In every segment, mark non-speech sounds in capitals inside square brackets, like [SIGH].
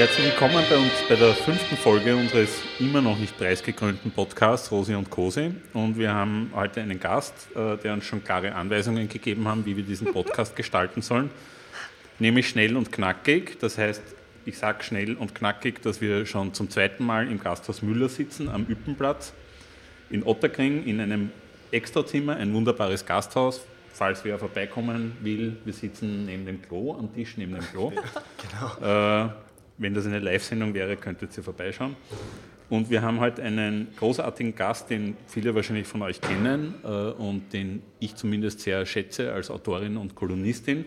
Herzlich willkommen bei uns bei der fünften Folge unseres immer noch nicht preisgekrönten Podcasts Rosi und Kosi. Und wir haben heute einen Gast, äh, der uns schon klare Anweisungen gegeben hat, wie wir diesen Podcast [LAUGHS] gestalten sollen. Nämlich schnell und knackig. Das heißt, ich sage schnell und knackig, dass wir schon zum zweiten Mal im Gasthaus Müller sitzen, am Üppenplatz in Otterkring, in einem Extrazimmer, ein wunderbares Gasthaus. Falls wer vorbeikommen will, wir sitzen neben dem Klo, am Tisch neben dem Klo. [LAUGHS] genau. Äh, wenn das eine Live-Sendung wäre, könntet ihr vorbeischauen. Und wir haben heute einen großartigen Gast, den viele wahrscheinlich von euch kennen äh, und den ich zumindest sehr schätze als Autorin und Kolumnistin.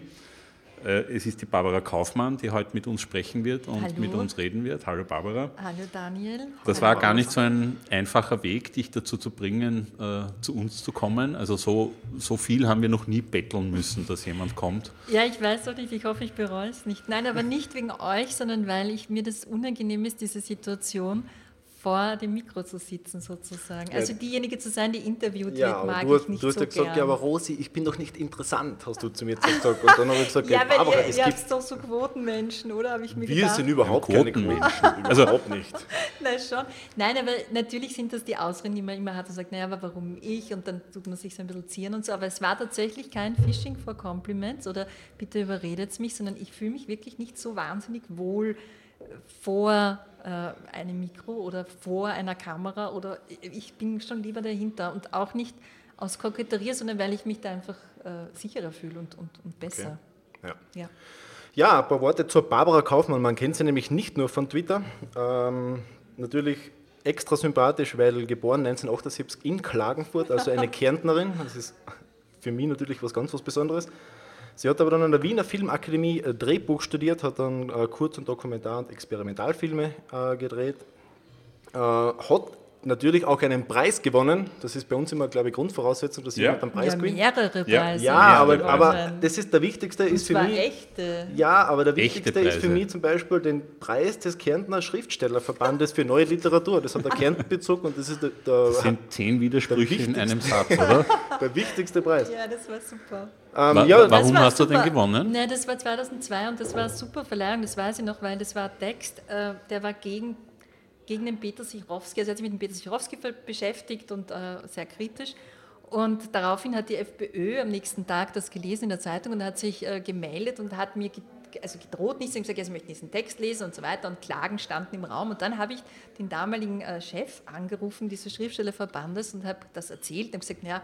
Äh, es ist die Barbara Kaufmann, die heute mit uns sprechen wird und Hallo. mit uns reden wird. Hallo Barbara. Hallo Daniel. Das Hallo war gar nicht so ein einfacher Weg, dich dazu zu bringen, äh, zu uns zu kommen. Also so, so viel haben wir noch nie betteln müssen, dass jemand kommt. Ja, ich weiß doch nicht, ich hoffe, ich bereue es nicht. Nein, aber nicht wegen euch, sondern weil ich, mir das unangenehm ist, diese Situation vor dem Mikro zu sitzen sozusagen. Also diejenige zu sein, die interviewt ja, wird, mag du, ich nicht Du hast so ja gesagt, gern. ja, aber Rosi, ich bin doch nicht interessant, hast du zu mir gesagt. Und dann habe ich gesagt, ja, ja, weil aber ihr, es ihr gibt... doch so Quotenmenschen, oder? Habe ich mir Wir gedacht. sind überhaupt Ja, keine Quotenmenschen. Also- überhaupt nicht. [LAUGHS] Nein, schon. Nein, aber natürlich sind das die Ausreden, die man immer hat und sagt, naja, aber warum ich? Und dann tut man sich so ein bisschen zieren und so. Aber es war tatsächlich kein Phishing for Compliments oder bitte überredet mich, sondern ich fühle mich wirklich nicht so wahnsinnig wohl vor einem Mikro oder vor einer Kamera oder ich bin schon lieber dahinter und auch nicht aus Koketterie, sondern weil ich mich da einfach äh, sicherer fühle und, und, und besser. Ja. Ja. ja, ein paar Worte zur Barbara Kaufmann. Man kennt sie nämlich nicht nur von Twitter. Ähm, natürlich extra sympathisch, weil geboren 1978 in Klagenfurt, also eine [LAUGHS] Kärntnerin. Das ist für mich natürlich was ganz was Besonderes. Sie hat aber dann an der Wiener Filmakademie äh, Drehbuch studiert, hat dann äh, Kurz- und Dokumentar- und Experimentalfilme äh, gedreht, hat natürlich auch einen Preis gewonnen. Das ist bei uns immer, glaube ich, Grundvoraussetzung, dass Ja. jemand einen Preis ja, gewinnt. mehrere Ja. Preise. Ja, Ja, aber, aber das ist der wichtigste, ist für mich. echte. Ja, aber der wichtigste ist für mich zum Beispiel den Preis des Kärntner Schriftstellerverbandes für neue Literatur. Das hat der Kärntenbezug [LAUGHS] und das ist der, Das der, sind zehn Widersprüche in einem Satz, oder? [LAUGHS] der wichtigste Preis. Ja, das war super. Ähm, Wa- ja, wa- warum Das war hast du den super. gewonnen? Nein, das war 2002 und das war eine super Verleihung, das weiß ich noch, weil das war ein Text, äh, der war gegen, gegen den Peter Sichrowski, also er hat sich mit dem Peter Sichrowski beschäftigt und äh, sehr kritisch. Und daraufhin hat die FPÖ am nächsten Tag das gelesen in der Zeitung und hat sich äh, gemeldet und hat mir also gedroht, nicht, gesagt, ja, sie möchten diesen Text lesen und so weiter und Klagen standen im Raum. Und dann habe ich den damaligen äh, Chef angerufen, dieses Schriftstellerverbandes, und habe das erzählt und gesagt, naja,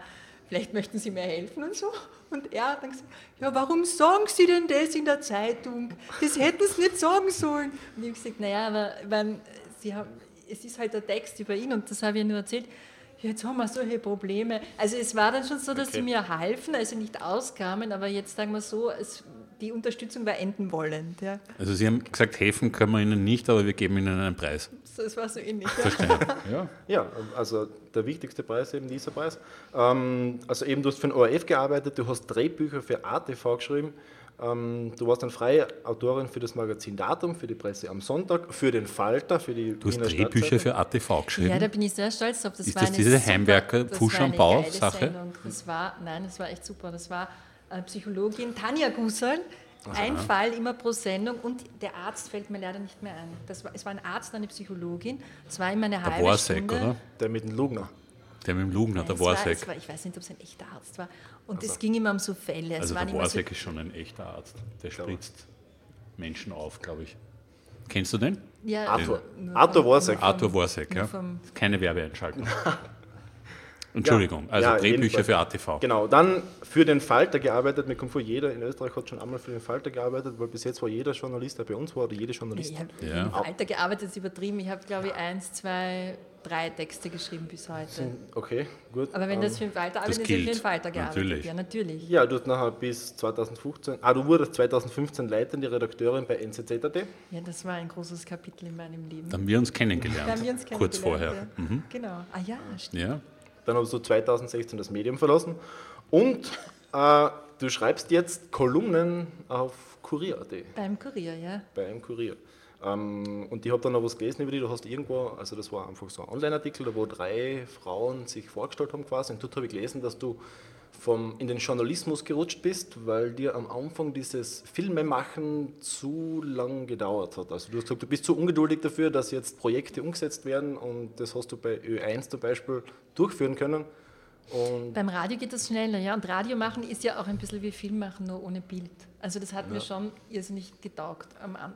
vielleicht möchten Sie mir helfen und so. Und er hat dann gesagt, ja, warum sagen Sie denn das in der Zeitung? Das hätten Sie nicht sagen sollen. Und ich habe gesagt, naja, aber ich meine, Sie haben, es ist halt der Text über ihn und das habe ich ja nur erzählt. Jetzt haben wir solche Probleme. Also es war dann schon so, dass Okay. sie mir halfen, also nicht auskamen, aber jetzt sagen wir so, es, die Unterstützung war enden wollend. Ja. Also Sie haben gesagt, helfen können wir Ihnen nicht, aber wir geben Ihnen einen Preis. So, es war so ähnlich. Ja. Verstehe. Ja. ja, also der wichtigste Preis eben dieser Preis. Ähm, also eben du hast für den ORF gearbeitet, du hast Drehbücher für ATV geschrieben. Ähm, du warst dann freie Autorin für das Magazin Datum, für die Presse am Sonntag, für den Falter, für die Du hast Drehbücher für ATV geschrieben. Ja, da bin ich sehr stolz drauf. Das Ist war das diese super- Heimwerker das Pfusch war am eine Bau geile Sache? Sendung. Das war, nein, das war echt super. Das war äh, Psychologin Tanja Gusserl. Ein Fall immer pro Sendung und der Arzt fällt mir leider nicht mehr ein. Das war, es war ein Arzt und eine Psychologin. Es war immer eine Der halbe Borsek, Stunde. oder? Der mit dem Lugner. Der mit dem Lugner, Nein, der war, war, ich weiß nicht, ob es ein echter Arzt war. Und es ging immer um so Fälle. Es Also der immer so, Worsek ist schon ein echter Arzt. Der spritzt Menschen auf, glaube ich. Kennst du den? ja, Arthur. nur Arthur vom- Arthur Worsek, nur ja. Keine Werbeeinschaltung. [LAUGHS] Entschuldigung, also Ja, Drehbücher für ATV. Genau, dann für den Falter gearbeitet. Mir kommt vor, jeder in Österreich hat schon einmal für den Falter gearbeitet, weil bis jetzt war jeder Journalist, der bei uns war, oder jede Ich Journalistin. habe Ja. im Alter gearbeitet, ist übertrieben. Ich habe, glaube ich, eins, zwei, drei Texte geschrieben bis heute. Okay, gut. Aber wenn Ähm, das für den Falter arbeitet, ist ja für den Falter gearbeitet. Natürlich. Ja, natürlich. Ja, du hast nachher bis 2015, ah, du wurdest 2015 leitende Redakteurin bei NZZ.at. Ja, das war ein großes Kapitel in meinem Leben. Da haben wir uns kennengelernt. Da haben wir uns kurz vorher. kennengelernt, Mhm. Ja. Genau. Ah ja, stimmt. Ja. Dann hast du 2016 das Medium verlassen und äh, du schreibst jetzt Kolumnen auf Kurier.at, Beim Kurier, ja. bei einem Kurier. Ähm, und ich habe dann noch was gelesen über dich, du hast irgendwo, also das war einfach so ein Online-Artikel, wo drei Frauen sich vorgestellt haben quasi und dort habe ich gelesen, dass du vom, in den Journalismus gerutscht bist, weil dir am Anfang dieses Filmemachen zu lang gedauert hat. Also du hast gesagt, du bist zu ungeduldig dafür, dass jetzt Projekte umgesetzt werden und das hast du bei Ö1 zum Beispiel durchführen können. Und Beim Radio geht das schneller, ja. Und Radio machen ist ja auch ein bisschen wie Film machen, nur ohne Bild. Also das hat ja. mir schon irrsinnig getaugt.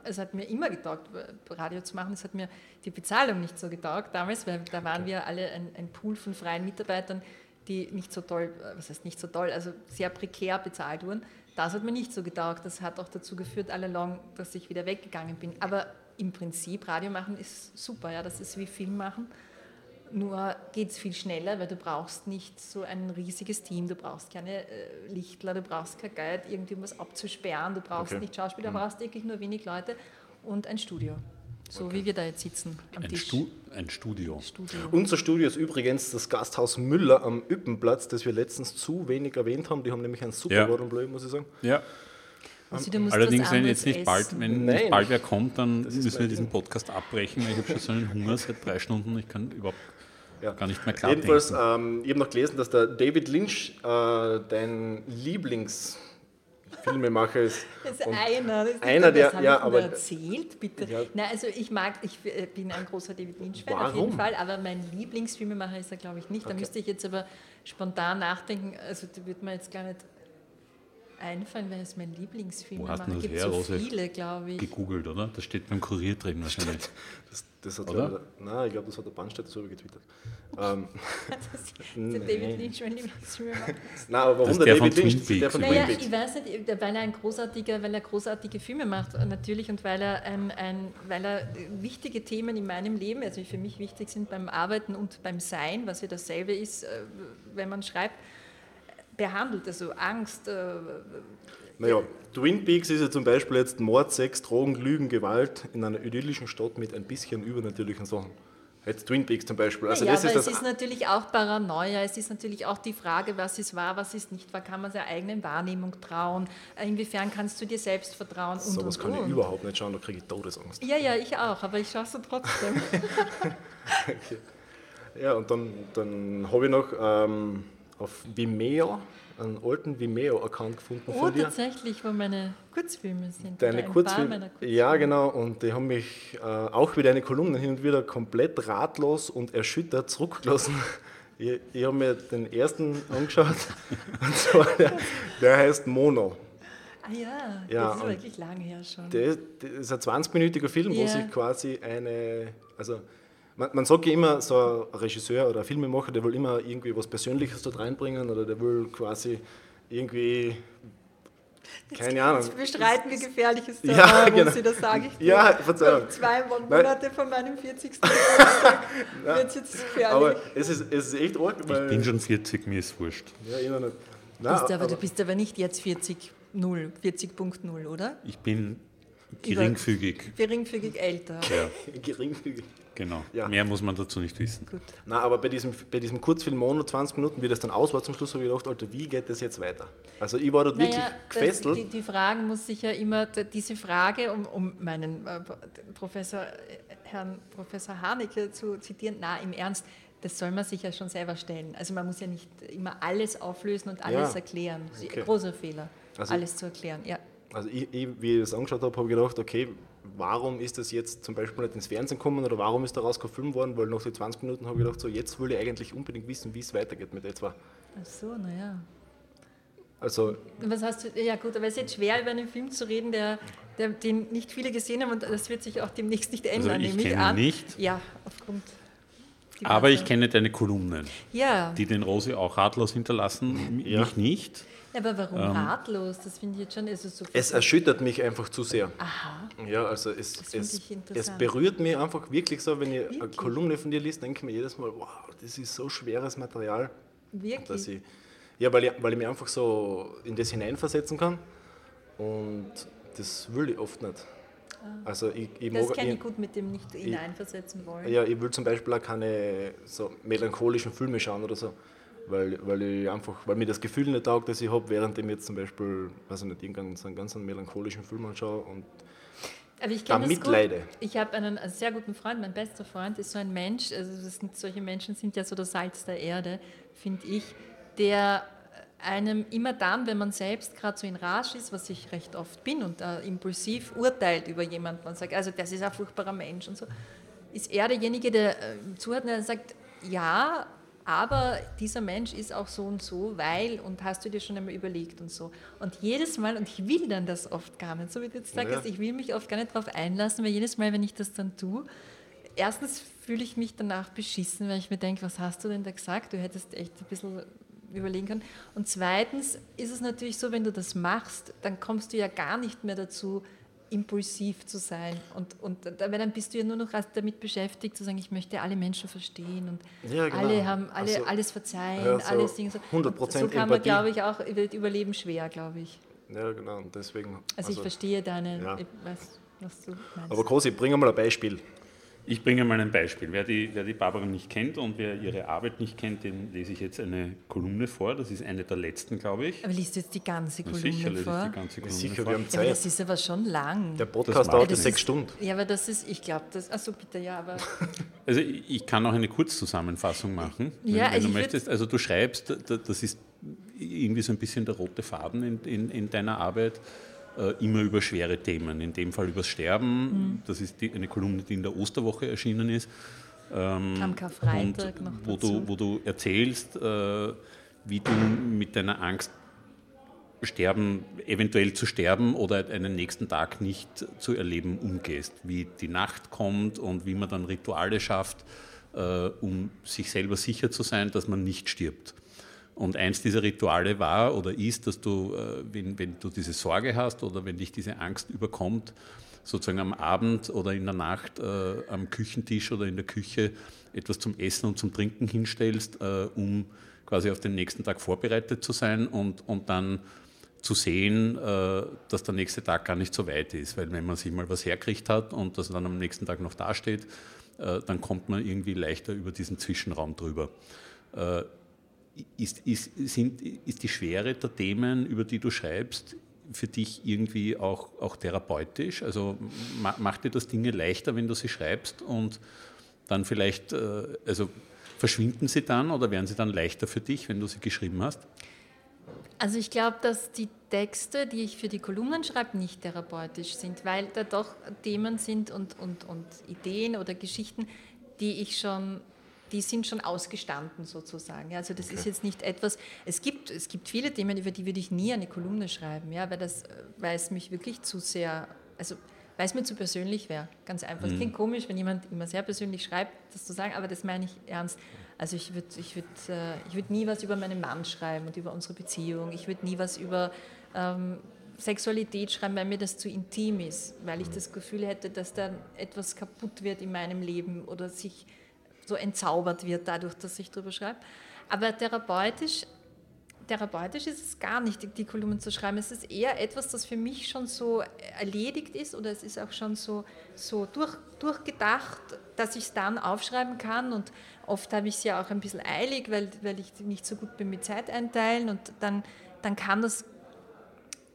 Es hat mir immer getaugt, Radio zu machen. Es hat mir die Bezahlung nicht so getaugt damals, weil da waren wir alle ein, ein Pool von freien Mitarbeitern, die nicht so toll, äh, was heißt nicht so toll, also sehr prekär bezahlt wurden. Das hat mir nicht so getaugt. Das hat auch dazu geführt, all along, dass ich wieder weggegangen bin. Aber im Prinzip, Radio machen ist super, ja. Das ist wie Film machen. Nur geht es viel schneller, weil du brauchst nicht so ein riesiges Team, du brauchst keine äh, Lichtler, du brauchst kein Guide, irgendwas abzusperren, du brauchst okay. nicht Schauspieler, du mhm. brauchst wirklich nur wenig Leute und ein Studio. So okay. wie wir da jetzt sitzen am ein Tisch. Stu ein Studio. Studio. Unser Studio ist übrigens das Gasthaus Müller am Üppenplatz, das wir letztens zu wenig erwähnt haben. Die haben nämlich ein super ja. Bleu, muss ich sagen. Ja. Also, Allerdings, wenn jetzt nicht bald, wenn nicht bald wer kommt, dann müssen wir diesen Podcast abbrechen. Ich habe schon so einen Hunger seit drei Stunden. Ich kann überhaupt ja. gar nicht mehr klar Jedenfalls, ähm, ich habe noch gelesen, dass der David Lynch äh, dein Lieblings Filmemacher ist. [LAUGHS] Das ist einer. Das ist einer, der, das ja, aber erzählt, bitte. Ja. Nein, also ich mag, ich äh, bin ein großer David Lynch-Fan auf jeden Fall, aber mein Lieblingsfilmemacher ist er, glaube ich, nicht. Okay. Da müsste ich jetzt aber spontan nachdenken. Also da wird mir jetzt gar nicht einfallen, weil es mein Lieblingsfilm ist. Es gibt so viele, glaube ich. Gegoogelt, oder? Das steht beim Kurier drin wahrscheinlich. Das, das hat oder? nein, ich glaube, das hat der Bandstätter so getwittert. Ähm, [LAUGHS] das der David Lynch mein Lieblingsfilm Nein, aber warum der, der David Lynch? Der von naja, ich weiß nicht, weil er, ein großartiger, weil er großartige Filme macht, natürlich, und weil er, ein, ein, weil er wichtige Themen in meinem Leben, also für mich wichtig sind beim Arbeiten und beim Sein, was ja dasselbe ist, äh, wenn man schreibt, behandelt, also Angst. Äh, naja, Twin Peaks ist ja zum Beispiel jetzt Mord, Sex, Drogen, Lügen, Gewalt in einer idyllischen Stadt mit ein bisschen übernatürlichen Sachen. Jetzt Twin Peaks zum Beispiel. Also ja, das ist es ist natürlich auch Paranoia, es ist natürlich auch die Frage, was ist wahr, was ist nicht wahr, kann man seiner eigenen Wahrnehmung trauen, inwiefern kannst du dir selbst vertrauen und So was kann und. ich überhaupt nicht schauen, da kriege ich Todesangst. Ja, ja, ich auch, aber ich schaue es trotzdem. [LAUGHS] okay. Ja, und dann, dann habe ich noch ähm, auf Vimeo einen alten Vimeo-Account gefunden oh, von dir. tatsächlich, wo meine Kurzfilme sind. Deine Kurzfilme? Ja, genau. Und die haben mich äh, auch wie deine Kolumnen hin und wieder komplett ratlos und erschüttert zurückgelassen. [LAUGHS] Ich, ich habe mir den ersten angeschaut, [LAUGHS] und zwar der, der heißt Mono. Ah ja, ja das ist wirklich lange her schon. Der, der ist ein 20-minütiger Film, ja. wo sich quasi eine, also man, man sagt ja immer, so ein Regisseur oder ein Filmemacher, der will immer irgendwie was Persönliches dort reinbringen oder der will quasi irgendwie keine Ahnung. Sie bestreiten, wie gefährlich es ja, war, genau. Sie das sage ich dir. Ja, Verzeihung. Zwei Monate von meinem 40. Geburtstag [LAUGHS] wird es jetzt gefährlich. Aber es ist, es ist echt arg. ich bin schon 40, mir ist wurscht. Ja, ich noch nicht. Nein, bist aber, aber, du bist aber nicht jetzt 40.0, 40.0, oder? Ich bin geringfügig. Geringfügig älter. Ja. [LAUGHS] geringfügig. Genau. Ja. Mehr muss man dazu nicht wissen. Gut. Na, aber bei diesem, bei diesem Kurzfilm Mono 20 Minuten, wie das dann aus war, zum Schluss habe ich gedacht, Alter, wie geht das jetzt weiter? Also ich war dort naja, wirklich gefesselt. Die, die Fragen muss sich ja immer, diese Frage, um, um meinen äh, Professor, äh, Herrn Professor Haneke zu zitieren, na im Ernst, das soll man sich ja schon selber stellen. Also man muss ja nicht immer alles auflösen und alles ja. erklären. Okay. Großer Fehler, also, alles zu erklären. Ja. Also ich, ich, wie ich das angeschaut habe, habe ich gedacht, okay, warum ist das jetzt zum Beispiel nicht ins Fernsehen gekommen oder warum ist daraus gefilmt worden? Weil nach den 20 Minuten habe ich gedacht, so jetzt will ich eigentlich unbedingt wissen, wie es weitergeht mit etwa. Ach so, naja. Also, Was hast du, ja gut, aber es ist jetzt schwer, über einen Film zu reden, der, der, den nicht viele gesehen haben und das wird sich auch demnächst nicht ändern, also ich nehme ich an. nicht. Ja, aufgrund. Aber ich kenne deine Kolumnen, ja. die den Rose auch ratlos hinterlassen, ja. mich nicht. Aber warum ähm, ratlos? Das finde ich jetzt schon. Also so es erschüttert mich einfach zu sehr. Aha. Ja, also es, es, es berührt mich einfach wirklich so, wenn ich wirklich? eine Kolumne von dir liest, denke ich mir jedes Mal, wow, das ist so schweres Material. Wirklich? Dass ich, ja, weil ich, weil ich mich einfach so in das hineinversetzen kann. Und das will ich oft nicht. Ah. Also ich, ich das kenne ich gut mit dem nicht hineinversetzen wollen. Ja, ich will zum Beispiel auch keine so melancholischen Filme schauen oder so weil, weil ich einfach, weil mir das Gefühl nicht taugt, das ich habe, während ich jetzt zum Beispiel, weiß ich nicht, irgendeinen so einen ganz melancholischen Film anschaue und aber ich da mitleide. Ich habe einen, sehr guten Freund, mein bester Freund ist so ein Mensch, also sind, solche Menschen sind ja so das Salz der Erde, finde ich, der einem immer dann, wenn man selbst gerade so in Rage ist, was ich recht oft bin und impulsiv urteilt über jemanden, man sagt, also das ist ein furchtbarer Mensch und so, ist er derjenige, der äh, zuhört und sagt, ja, aber dieser Mensch ist auch so und so, weil, und hast du dir schon einmal überlegt und so. Und jedes Mal, und ich will dann das oft gar nicht, so wie du jetzt sagst, ja. ich will mich oft gar nicht darauf einlassen, weil jedes Mal, wenn ich das dann tue, erstens fühle ich mich danach beschissen, weil ich mir denke, was hast du denn da gesagt? Du hättest echt ein bisschen überlegen können. Und zweitens ist es natürlich so, wenn du das machst, dann kommst du ja gar nicht mehr dazu, impulsiv zu sein. Und, und weil dann bist du ja nur noch damit beschäftigt, zu sagen, ich möchte alle Menschen verstehen und ja, genau. alle haben alle, also, alles verzeihen, ja, so alles Dinge. So. 100% so kann man, glaube ich, auch überleben schwer, glaube ich. Ja, genau. Und deswegen, also, also ich verstehe deine, ja. was, was du meinst. Aber Kosi, bring mal ein Beispiel. Ich bringe mal ein Beispiel. Wer die, wer die Barbara nicht kennt und wer ihre Arbeit nicht kennt, den lese ich jetzt eine Kolumne vor. Das ist eine der letzten, glaube ich. Aber liest du jetzt die ganze Kolumne sicher, vor? Sicher, die ganze Kolumne sicher, vor. wir haben Zeit. Ja, das ist aber schon lang. Der Podcast dauert ja, sechs Stunden. Ja, aber das ist, ich glaube, das, achso, bitte, ja, aber... [LAUGHS] Also ich kann auch eine Kurzzusammenfassung machen, wenn, ja, wenn du möchtest. Also du schreibst, das ist irgendwie so ein bisschen der rote Faden in, in, in deiner Arbeit, immer über schwere Themen, in dem Fall über das Sterben. Mhm. Das ist die, eine Kolumne, die in der Osterwoche erschienen ist. Ähm, Am Karfreitag noch wo dazu. Du, wo du erzählst, äh, wie du mit deiner Angst sterben, eventuell zu sterben oder einen nächsten Tag nicht zu erleben umgehst. Wie die Nacht kommt und wie man dann Rituale schafft, äh, um sich selber sicher zu sein, dass man nicht stirbt. Und eins dieser Rituale war oder ist, dass du, äh, wenn, wenn du diese Sorge hast oder wenn dich diese Angst überkommt, sozusagen am Abend oder in der Nacht äh, am Küchentisch oder in der Küche etwas zum Essen und zum Trinken hinstellst, äh, um quasi auf den nächsten Tag vorbereitet zu sein und, und dann zu sehen, äh, dass der nächste Tag gar nicht so weit ist. Weil wenn man sich mal was herkriegt hat und das dann am nächsten Tag noch dasteht, äh, dann kommt man irgendwie leichter über diesen Zwischenraum drüber. Ist, ist, sind, ist die Schwere der Themen, über die du schreibst, für dich irgendwie auch, auch therapeutisch? Also macht dir das Dinge leichter, wenn du sie schreibst und dann vielleicht, äh, also verschwinden sie dann oder werden sie dann leichter für dich, wenn du sie geschrieben hast? Also ich glaube, dass die Texte, die ich für die Kolumnen schreibe, nicht therapeutisch sind, weil da doch Themen sind und, und, und Ideen oder Geschichten, die ich schon die sind schon ausgestanden sozusagen. Also das okay. ist jetzt nicht etwas, es gibt, es gibt viele Themen, über die würde ich nie eine Kolumne schreiben, ja, weil, das, weil es mich wirklich zu sehr, also weil es mir zu persönlich wäre, ganz einfach. Es mhm. klingt komisch, wenn jemand immer sehr persönlich schreibt, das zu sagen, aber das meine ich ernst. Also ich würde ich würd, äh, ich würd nie was über meinen Mann schreiben und über unsere Beziehung. Ich würde nie was über ähm, Sexualität schreiben, weil mir das zu intim ist, weil ich mhm. das Gefühl hätte, dass dann etwas kaputt wird in meinem Leben oder sich so entzaubert wird dadurch, dass ich darüber schreibe. Aber therapeutisch, therapeutisch ist es gar nicht, die Kolumnen zu schreiben. Es ist eher etwas, das für mich schon so erledigt ist oder es ist auch schon so, so durch, durchgedacht, dass ich es dann aufschreiben kann. Und oft habe ich es ja auch ein bisschen eilig, weil, weil ich nicht so gut bin mit Zeit einteilen. Und dann, dann kann das,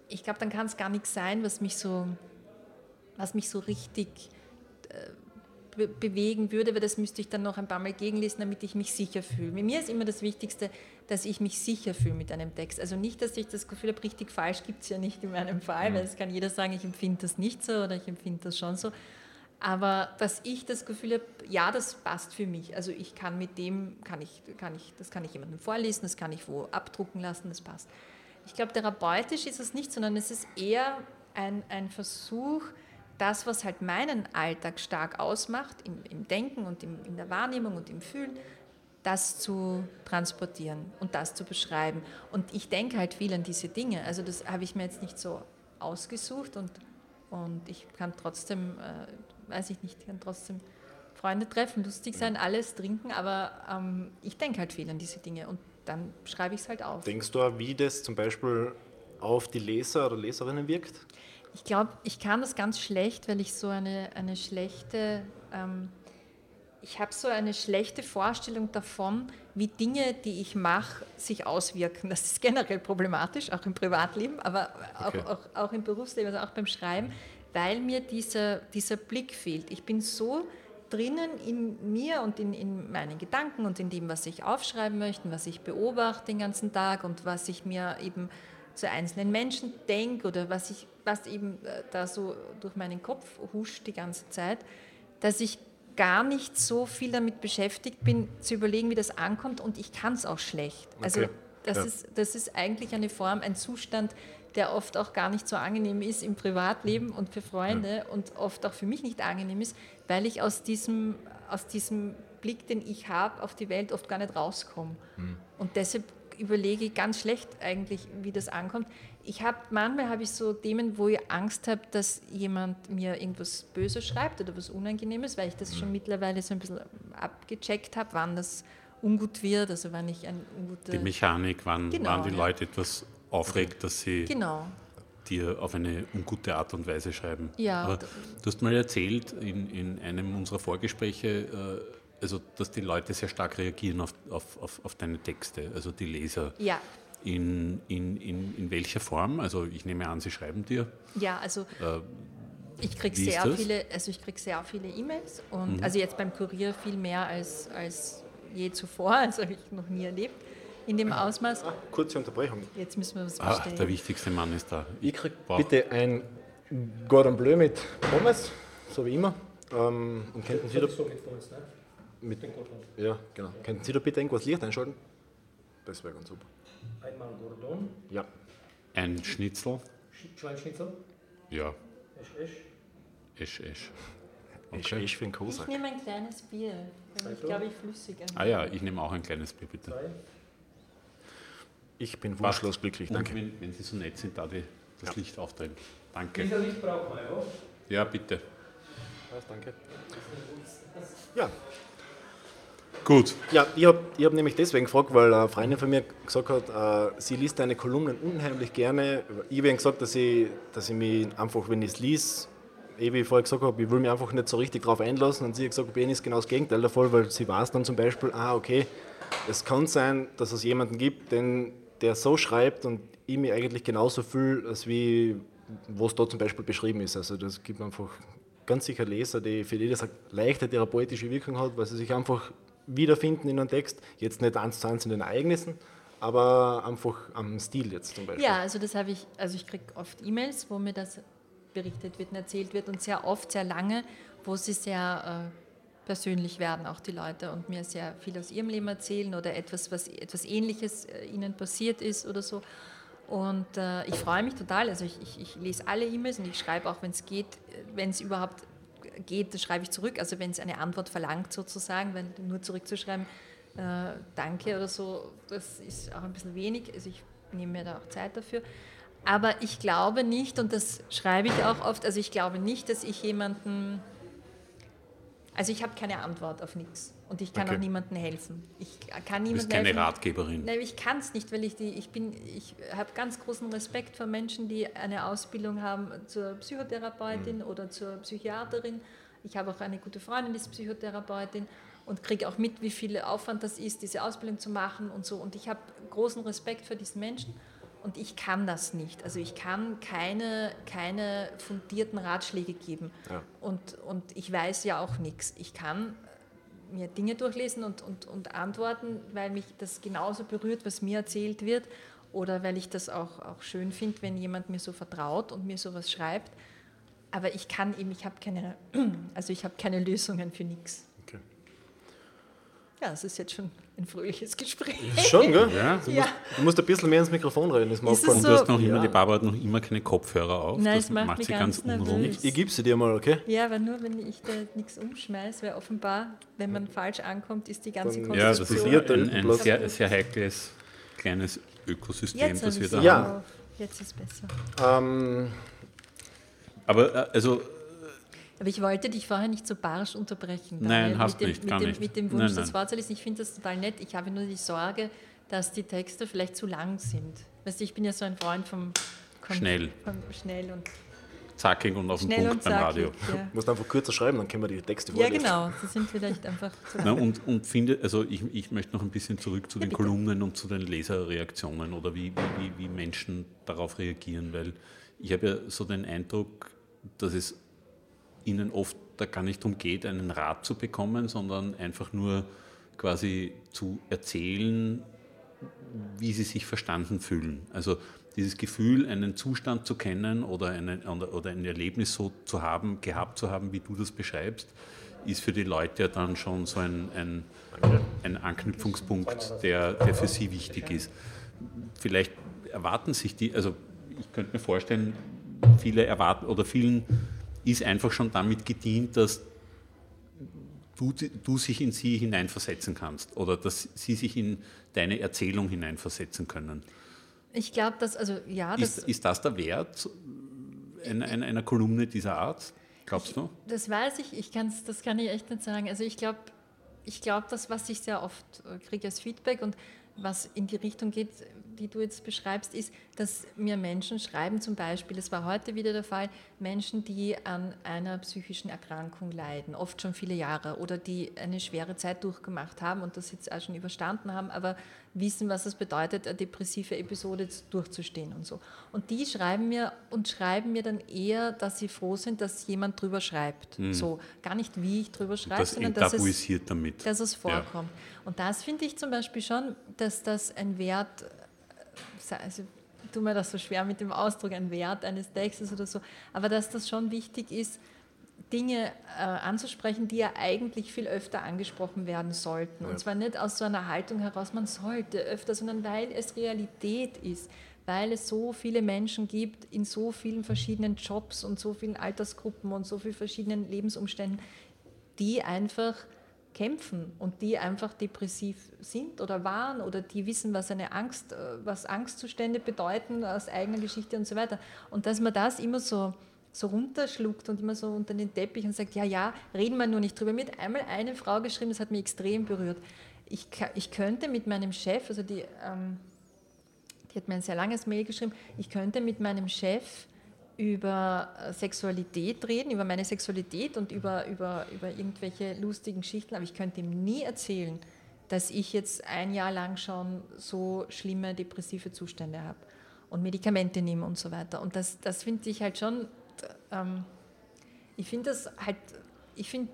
ich glaube, dann kann es gar nichts sein, was mich so, was mich so richtig be bewegen würde, weil das müsste ich dann noch ein paar Mal gegenlesen, damit ich mich sicher fühle. Mit mir ist immer das Wichtigste, dass ich mich sicher fühle mit einem Text. Also nicht, dass ich das Gefühl habe, richtig falsch gibt es ja nicht in meinem Fall, mhm. weil es kann jeder sagen, ich empfinde das nicht so oder ich empfinde das schon so. Aber dass ich das Gefühl habe, ja, das passt für mich. Also ich kann mit dem, kann ich, kann ich, das kann ich jemandem vorlesen, das kann ich wo abdrucken lassen, das passt. Ich glaube, therapeutisch ist es nicht, sondern es ist eher ein, ein Versuch, das, was halt meinen Alltag stark ausmacht, im, im Denken und im, in der Wahrnehmung und im Fühlen, das zu transportieren und das zu beschreiben. Und ich denke halt viel an diese Dinge. Also das habe ich mir jetzt nicht so ausgesucht und, und ich kann trotzdem, äh, weiß ich nicht, kann trotzdem Freunde treffen, lustig sein, alles trinken, aber ähm, ich denke halt viel an diese Dinge und dann schreibe ich es halt auf. Denkst du, wie das zum Beispiel auf die Leser oder Leserinnen wirkt? Ich glaube, ich kann das ganz schlecht, weil ich so eine, eine schlechte, ähm, ich habe so eine schlechte Vorstellung davon, wie Dinge, die ich mache, sich auswirken. Das ist generell problematisch, auch im Privatleben, aber okay. auch, auch, auch, im Berufsleben, also auch beim Schreiben, weil mir dieser, dieser Blick fehlt. Ich bin so drinnen in mir und in, in meinen Gedanken und in dem, was ich aufschreiben möchte, was ich beobachte den ganzen Tag und was ich mir eben zu einzelnen Menschen denke oder was, ich, was eben äh, da so durch meinen Kopf huscht die ganze Zeit, dass ich gar nicht so viel damit beschäftigt bin, zu überlegen, wie das ankommt und ich kann es auch schlecht. Also Okay. das, Ja. ist, das ist eigentlich eine Form, ein Zustand, der oft auch gar nicht so angenehm ist im Privatleben und für Freunde und oft auch für mich nicht angenehm ist, weil ich aus diesem, aus diesem Blick, den ich habe auf die Welt, oft gar nicht rauskomme. Und deshalb überlege ich ganz schlecht eigentlich, wie das ankommt. Ich habe manchmal habe ich so Themen, wo ich Angst habe, dass jemand mir irgendwas Böses schreibt oder was Unangenehmes, weil ich das schon mittlerweile so ein bisschen abgecheckt habe, wann das ungut wird, also wann ich ein ungute Die Mechanik, wann, Genau, wann die ja. Leute etwas aufregt, dass sie Genau. dir auf eine ungute Art und Weise schreiben. Ja, Aber du hast mal erzählt in, in einem unserer Vorgespräche, äh, also dass die Leute sehr stark reagieren auf, auf, auf, auf deine Texte, also die Leser. Ja, In, in, in, in welcher Form? Also ich nehme an, sie schreiben dir. ja, also ich kriege Äh, wie ist sehr? Mhm. viele, also ich krieg sehr viele E-Mails und also jetzt beim Kurier viel mehr als, als je zuvor, [LAUGHS] also habe ich noch nie erlebt in dem Ausmaß. Ah, kurze Unterbrechung. Jetzt müssen wir was Ah, bestellen. der wichtigste Mann ist da. Ich krieg brauch- bitte ein Gordon Bleu mit Pommes, so wie immer. Ähm, und könnten Sie da, So mit uns, ne? mit, ja, genau. Könnten Sie da bitte irgendwas Licht einschalten? Das wäre ganz super. Einmal Gordon, Ja. Ein Schnitzel. Sch- Schweinschnitzel, Ja, Esch, Esch. esch, esch. Okay. einen ich Kosak. nehme ein kleines Bier, weil ich glaube ich flüssig. Ah ja, ich nehme auch ein kleines Bier, bitte. Zwei. Ich bin wunschlos glücklich, danke. wenn, wenn Sie so nett sind, da die, das Licht aufdrehen. Danke. viel Licht braucht man, ja? Ja, bitte. danke. Ja, Gut. Ja, ich habe hab nämlich deswegen gefragt, weil eine Freundin von mir gesagt hat, äh, sie liest deine Kolumnen unheimlich gerne. Ich habe gesagt, dass ich, dass ich mich einfach, wenn ich es lese, eh wie ich vorher gesagt habe, ich will mich einfach nicht so richtig darauf einlassen. Und sie hat gesagt, bei ihnen ist genau das Gegenteil der Fall, weil sie weiß dann zum Beispiel, ah, okay, es kann sein, dass es jemanden gibt, den, der so schreibt und ich mich eigentlich genauso fühle, als wie was da zum Beispiel beschrieben ist. Also das gibt einfach ganz sicher Leser, die für die das eine leichte therapeutische Wirkung hat, weil sie sich einfach wiederfinden in einem Text. Jetzt nicht eins zu eins in den Ereignissen, aber einfach am Stil jetzt zum Beispiel. Ja, also das habe ich, also ich kriege oft E-Mails, wo mir das berichtet wird und erzählt wird und sehr oft, sehr lange, wo sie sehr äh, persönlich werden, auch die Leute, und mir sehr viel aus ihrem Leben erzählen oder etwas, was etwas Ähnliches äh, ihnen passiert ist oder so. Und äh, ich freue mich total. Also ich, ich, ich lese alle E-Mails und ich schreibe auch, wenn es geht, wenn es überhaupt geht, das schreibe ich zurück. Also wenn es eine Antwort verlangt sozusagen, wenn nur zurückzuschreiben, äh, danke oder so, das ist auch ein bisschen wenig. Also ich nehme mir da auch Zeit dafür. Aber ich glaube nicht, und das schreibe ich auch oft, also ich glaube nicht, dass ich jemanden, also ich habe keine Antwort auf nichts und ich kann Okay. auch niemandem helfen. Ich kann Du niemandem bist keine helfen. Ratgeberin. Nein, ich kann es nicht, weil ich die, ich bin, ich habe ganz großen Respekt vor Menschen, die eine Ausbildung haben zur Psychotherapeutin oder zur Psychiaterin. Ich habe auch eine gute Freundin, die ist Psychotherapeutin und kriege auch mit, wie viel Aufwand das ist, diese Ausbildung zu machen und so. Und ich habe großen Respekt vor diesen Menschen und ich kann das nicht. Also ich kann keine, keine fundierten Ratschläge geben. Ja. Und, und ich weiß ja auch nichts. Ich kann mir Dinge durchlesen und, und, und antworten, weil mich das genauso berührt, was mir erzählt wird, oder weil ich das auch, auch schön finde, wenn jemand mir so vertraut und mir sowas schreibt. Aber ich kann eben, ich habe keine, [CLEARS THROAT] also ich habe keine Lösungen für nichts. Ja, es ist jetzt schon ein fröhliches Gespräch. Schon, gell? Ja. Du, Ja. musst, du musst ein bisschen mehr ins Mikrofon reden, das mag Ist es gefallen. Und so- du hast noch immer, Ja. die Barbara hat noch immer keine Kopfhörer auf. Nein, das es macht macht mich sie ganz ganz unruhig. Ich, ich gebe sie dir mal, okay? Ja, aber nur wenn ich da nichts umschmeiße, weil offenbar, wenn man falsch ankommt, ist die ganze Dann- Ja, das ist Konstruktion. Konstruktion. ein, ein sehr, sehr heikles kleines Ökosystem, Jetzt das wir da Ja. haben. auf. Jetzt ist besser. Ähm, Aber äh, also, Aber ich wollte dich vorher nicht so barsch unterbrechen. Nein, hast mit dem, nicht, mit gar dem, nicht. Mit dem Nein, Wunsch, nein. das vorzulesen. Ich finde das total nett. Ich habe nur die Sorge, dass die Texte vielleicht zu lang sind. Weißt du, ich bin ja so ein Freund vom, vom Schnell. Vom schnell und zackig und auf den schnell Punkt beim zackig. Radio. Ja. du musst einfach kürzer schreiben, dann können wir die Texte ja, vorlesen. genau. Sie sind vielleicht einfach zu Na, lang. und, und finde, also ich, ich möchte noch ein bisschen zurück zu den bitte. Kolumnen und zu den Leserreaktionen oder wie, wie, wie, wie Menschen darauf reagieren, weil ich habe ja so den Eindruck, dass es ihnen oft da gar nicht darum geht, einen Rat zu bekommen, sondern einfach nur quasi zu erzählen, wie sie sich verstanden fühlen. Also dieses Gefühl, einen Zustand zu kennen oder, einen, oder ein Erlebnis so zu haben, gehabt zu haben, wie du das beschreibst, ist für die Leute ja dann schon so ein, ein, ein Anknüpfungspunkt, der, der für sie wichtig ist. Vielleicht erwarten sich die, also ich könnte mir vorstellen, viele erwarten oder vielen ist einfach schon damit gedient, dass du, du sich in sie hineinversetzen kannst oder dass sie sich in deine Erzählung hineinversetzen können. Ich glaube, dass, also ja. Das ist, ist das der Wert einer, einer Kolumne dieser Art? Glaubst du? Das weiß ich, ich kann's, das kann ich echt nicht sagen. Also ich glaube, ich glaube, das, was ich sehr oft äh, kriege als Feedback und was in die Richtung geht, die du jetzt beschreibst, ist, dass mir Menschen schreiben, zum Beispiel, es war heute wieder der Fall, Menschen, die an einer psychischen Erkrankung leiden, oft schon viele Jahre oder die eine schwere Zeit durchgemacht haben und das jetzt auch schon überstanden haben, aber wissen, was es bedeutet, eine depressive Episode durchzustehen und so. Und die schreiben mir und schreiben mir dann eher, dass sie froh sind, dass jemand drüber schreibt. Mhm. So, gar nicht wie ich drüber schreibe, sondern dass es, damit. dass es vorkommt. Ja. Und das finde ich zum Beispiel schon, dass das ein Wert also tut mir das so schwer mit dem Ausdruck, ein Wert eines Textes oder so, aber dass das schon wichtig ist, Dinge äh, anzusprechen, die ja eigentlich viel öfter angesprochen werden sollten. Ja. Und zwar nicht aus so einer Haltung heraus, man sollte öfter, sondern weil es Realität ist, weil es so viele Menschen gibt in so vielen verschiedenen Jobs und so vielen Altersgruppen und so vielen verschiedenen Lebensumständen, die einfach kämpfen und die einfach depressiv sind oder waren oder die wissen, was eine Angst, äh, was Angstzustände bedeuten aus eigener Geschichte und so weiter. Und dass man das immer so, so runterschluckt und immer so unter den Teppich und sagt, ja, ja, reden wir nur nicht drüber. Mir hat einmal eine Frau geschrieben, das hat mich extrem berührt. Ich, ich könnte mit meinem Chef, also die, ähm, die hat mir ein sehr langes Mail geschrieben, ich könnte mit meinem Chef über äh, Sexualität reden, über meine Sexualität und über, über, über irgendwelche lustigen Geschichten, aber ich könnte ihm nie erzählen, dass ich jetzt ein Jahr lang schon so schlimme depressive Zustände habe und Medikamente nehme und so weiter. Und das, das finde ich halt schon, ähm, ich finde das halt, ich finde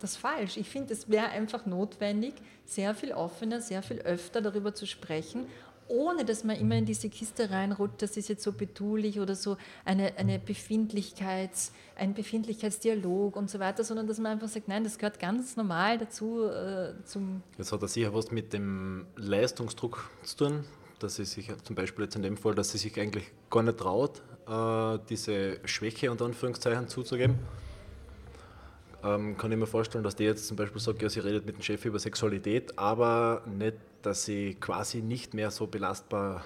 das falsch. Ich finde, es wäre einfach notwendig, sehr viel offener, sehr viel öfter darüber zu sprechen ohne dass man immer in diese Kiste reinrutscht, das ist jetzt so betulich oder so eine, eine Befindlichkeits, ein Befindlichkeitsdialog und so weiter, sondern dass man einfach sagt, nein, das gehört ganz normal dazu äh, zum... Jetzt hat er sicher was mit dem Leistungsdruck zu tun, dass sie sich zum Beispiel jetzt in dem Fall, dass sie sich eigentlich gar nicht traut, äh, diese Schwäche unter Anführungszeichen zuzugeben. Ähm, kann ich mir vorstellen, dass der jetzt zum Beispiel sagt, ja, sie redet mit dem Chef über Sexualität, aber nicht dass sie quasi nicht mehr so belastbar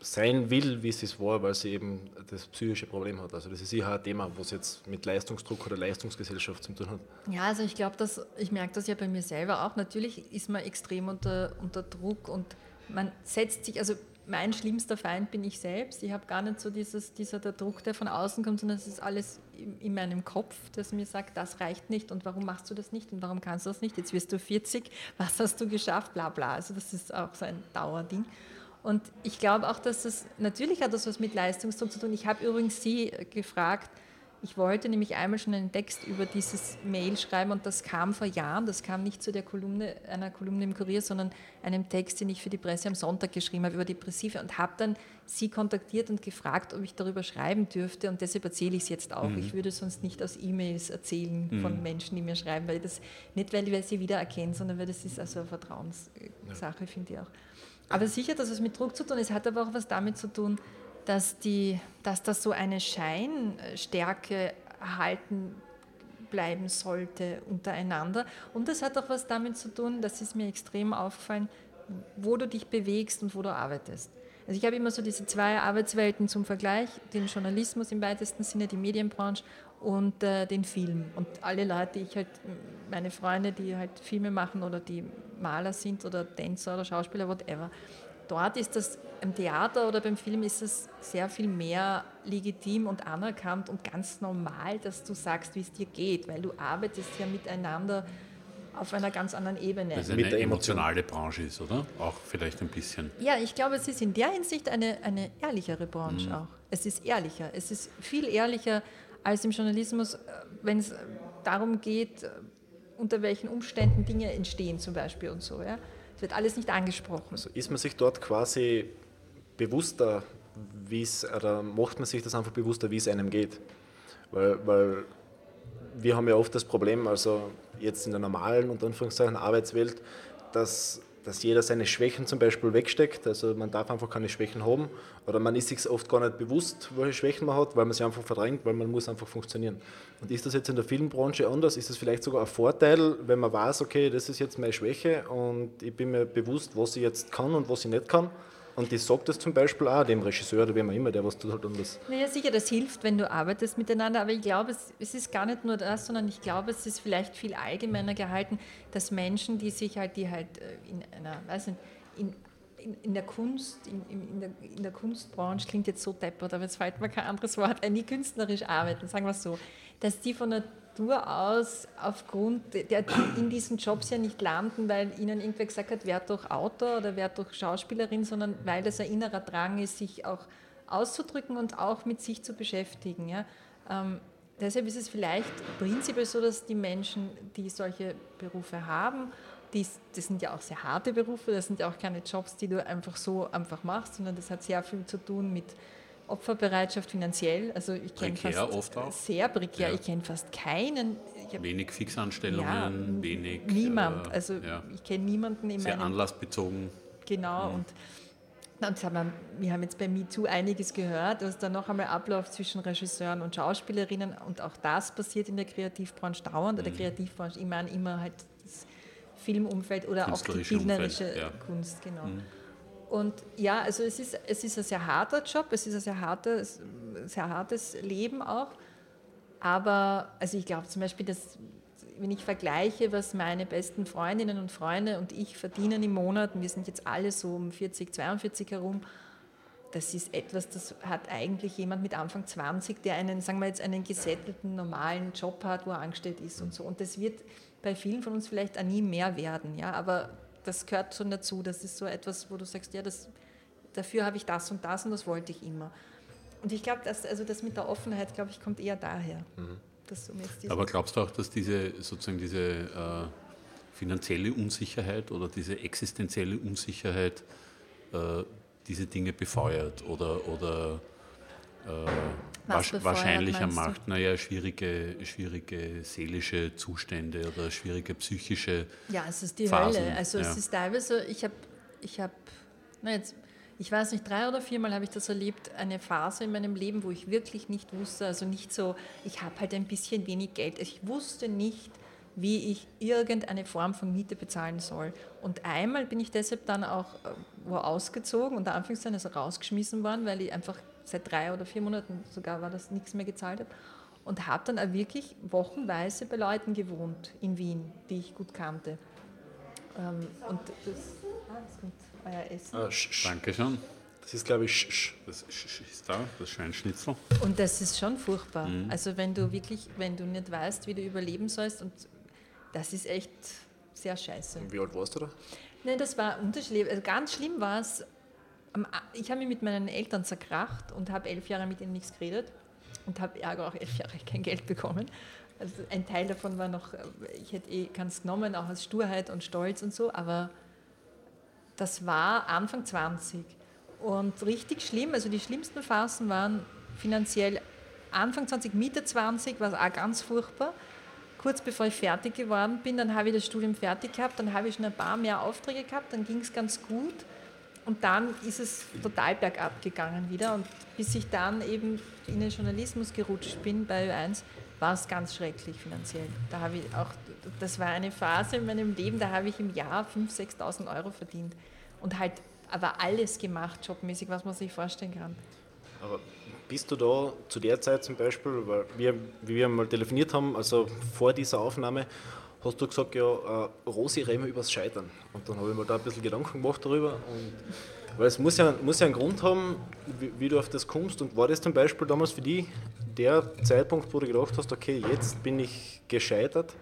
sein will, wie sie es war, weil sie eben das psychische Problem hat. Also das ist sicher ein Thema, was jetzt mit Leistungsdruck oder Leistungsgesellschaft zu tun hat. Ja, also ich glaube, dass ich merke das ja bei mir selber auch. Natürlich ist man extrem unter, unter Druck und man setzt sich, also mein schlimmster Feind bin ich selbst. Ich habe gar nicht so dieses, dieser der Druck, der von außen kommt, sondern es ist alles in, in, meinem Kopf, das mir sagt, das reicht nicht und warum machst du das nicht und warum kannst du das nicht? Jetzt wirst du 40, was hast du geschafft? Bla bla. Also das ist auch so ein Dauerding. Und ich glaube auch, dass es, natürlich hat das was mit Leistungsdruck zu tun. Ich habe übrigens Sie gefragt, ich wollte nämlich einmal schon einen Text über dieses Mail schreiben und das kam vor Jahren, das kam nicht zu der Kolumne, einer Kolumne im Kurier, sondern einem Text, den ich für die Presse am Sonntag geschrieben habe über Depressive und habe dann sie kontaktiert und gefragt, ob ich darüber schreiben dürfte und deshalb erzähle ich es jetzt auch. Mhm. Ich würde sonst nicht aus E-Mails erzählen mhm. von Menschen, die mir schreiben, weil das nicht, weil ich sie wiedererkennen, sondern weil das ist also eine Vertrauenssache, ja. finde ich auch. Aber sicher, dass es mit Druck zu tun ist, hat aber auch was damit zu tun, dass, die, dass das so eine Scheinstärke erhalten bleiben sollte untereinander. Und das hat auch was damit zu tun, das ist mir extrem aufgefallen, wo du dich bewegst und wo du arbeitest. Also ich habe immer so diese zwei Arbeitswelten zum Vergleich, den Journalismus im weitesten Sinne, die Medienbranche und äh, den Film. Und alle Leute, ich halt, meine Freunde, die halt Filme machen oder die Maler sind oder Tänzer oder Schauspieler, whatever, dort ist das im Theater oder beim Film ist es sehr viel mehr legitim und anerkannt und ganz normal, dass du sagst, wie es dir geht, weil du arbeitest ja miteinander auf einer ganz anderen Ebene. Weil es eine emotionale Branche ist, oder? Auch vielleicht ein bisschen. Ja, ich glaube, es ist in der Hinsicht eine, eine ehrlichere Branche mhm. auch. Es ist ehrlicher. Es ist viel ehrlicher als im Journalismus, äh, wenn es darum geht, äh, unter welchen Umständen Dinge entstehen zum Beispiel und so. Ja. Es wird alles nicht angesprochen. Also ist man sich dort quasi bewusster, wie es, oder macht man sich das einfach bewusster, wie es einem geht? Weil, weil wir haben ja oft das Problem, also jetzt in der normalen und Anführungszeichen Arbeitswelt, dass, dass jeder seine Schwächen zum Beispiel wegsteckt. Also man darf einfach keine Schwächen haben oder man ist sich oft gar nicht bewusst, welche Schwächen man hat, weil man sie einfach verdrängt, weil man muss einfach funktionieren. Und ist das jetzt in der Filmbranche anders? Ist das vielleicht sogar ein Vorteil, wenn man weiß, okay, das ist jetzt meine Schwäche und ich bin mir bewusst, was ich jetzt kann und was ich nicht kann? Und ich sage das zum Beispiel auch dem Regisseur oder wem auch immer, der was tut halt das. Naja, sicher, das hilft, wenn du arbeitest miteinander, aber ich glaube, es, es ist gar nicht nur das, sondern ich glaube, es ist vielleicht viel allgemeiner gehalten, dass Menschen, die sich halt, die halt äh, in einer, weiß nicht, in, in, in der Kunst, in, in, der, in der Kunstbranche, klingt jetzt so deppert, aber jetzt fällt mir kein anderes Wort die künstlerisch arbeiten, sagen wir es so, dass die von durchaus aufgrund der in diesen Jobs ja nicht landen, weil ihnen irgendwer gesagt hat, werd doch Autor oder werd doch Schauspielerin, sondern weil das ein innerer Drang ist, sich auch auszudrücken und auch mit sich zu beschäftigen. Ja. Ähm, deshalb ist es vielleicht prinzipiell so, dass die Menschen, die solche Berufe haben, die, das sind ja auch sehr harte Berufe, das sind ja auch keine Jobs, die du einfach so einfach machst, sondern das hat sehr viel zu tun mit Opferbereitschaft finanziell. Also ich kenne fast oft auch. sehr prekär. Ja. Ich kenne fast keinen. wenig Fixanstellungen, ja, wenig. Niemand. Äh, also ja. ich kenne niemanden in Sehr meinem, anlassbezogen. Genau. Mhm. Und, und wir, wir haben jetzt bei MeToo einiges gehört, was da noch einmal abläuft zwischen Regisseuren und Schauspielerinnen. Und auch das passiert in der Kreativbranche dauernd. Mhm. Der Kreativbranche, ich meine immer halt das Filmumfeld oder auch die bildnerische Umfeld, Kunst, genau. Mhm. Und ja, also es ist, es ist ein sehr harter Job, es ist ein sehr hartes, sehr hartes Leben auch. Aber also ich glaube zum Beispiel, dass wenn ich vergleiche, was meine besten Freundinnen und Freunde und ich verdienen im Monat, wir sind jetzt alle so um 40, 42 herum, das ist etwas, das hat eigentlich jemand mit Anfang 20, der einen, sagen wir jetzt, einen gesättelten, normalen Job hat, wo er angestellt ist und so. Und das wird bei vielen von uns vielleicht auch nie mehr werden, ja, aber das gehört schon dazu. Das ist so etwas, wo du sagst, ja, das, dafür habe ich das und das und das wollte ich immer. Und ich glaube, dass, also das mit der Offenheit, glaube ich, kommt eher daher. Mhm. Aber glaubst du auch, dass diese sozusagen diese äh, finanzielle Unsicherheit oder diese existenzielle Unsicherheit äh, diese Dinge befeuert oder, oder äh, wahrscheinlicher macht, naja, schwierige, schwierige seelische Zustände oder schwierige psychische Ja, es ist die Phasen. Hölle. Also ja. es ist teilweise, ich habe, ich habe, na jetzt, ich weiß nicht, drei oder viermal habe ich das erlebt, eine Phase in meinem Leben, wo ich wirklich nicht wusste, also nicht so, ich habe halt ein bisschen wenig Geld. Ich wusste nicht, wie ich irgendeine Form von Miete bezahlen soll. Und einmal bin ich deshalb dann auch äh, wo ausgezogen, unter Anführungszeichen, also rausgeschmissen worden, weil ich einfach seit drei oder vier Monaten sogar war das nichts mehr gezahlt habe. Und habe dann auch wirklich wochenweise bei Leuten gewohnt in Wien, die ich gut kannte. Ähm, und das, ah, das kommt euer Essen. Ah, Danke schon. Das ist, glaube ich, sch, das sch, ist da, das Schweinschnitzel. Und das ist schon furchtbar. Mhm. Also wenn du wirklich, wenn du nicht weißt, wie du überleben sollst, und das ist echt sehr scheiße. Und wie alt warst du da? Nein, das war unterschiedlich. Also ganz schlimm war es, ich habe mich mit meinen Eltern zerkracht und habe elf Jahre mit ihnen nichts geredet und habe Ärger auch elf Jahre kein Geld bekommen. Also ein Teil davon war noch, ich hätte eh ganz genommen, auch aus Sturheit und Stolz und so, aber das war Anfang 20 und richtig schlimm. Also die schlimmsten Phasen waren finanziell Anfang 20, Mitte 20 war es auch ganz furchtbar. Kurz bevor ich fertig geworden bin, dann habe ich das Studium fertig gehabt, dann habe ich schon ein paar mehr Aufträge gehabt, dann ging es ganz gut. Und dann ist es total bergab gegangen wieder. Und bis ich dann eben in den Journalismus gerutscht bin bei Ö1, war es ganz schrecklich finanziell. Da habe ich auch, das war eine Phase in meinem Leben, da habe ich im Jahr 5.000, 6.000 Euro verdient. Und halt aber alles gemacht, jobmäßig, was man sich vorstellen kann. Aber bist du da zu der Zeit zum Beispiel, weil wir, wie wir mal telefoniert haben, also vor dieser Aufnahme, hast du gesagt, ja, äh, Rosi reden übers Scheitern. Und dann habe ich mir da ein bisschen Gedanken gemacht darüber. Und, weil es muss ja, muss ja einen Grund haben, wie, wie, du auf das kommst. Und war das zum Beispiel damals für dich der Zeitpunkt, wo du gedacht hast, okay, jetzt bin ich gescheitert?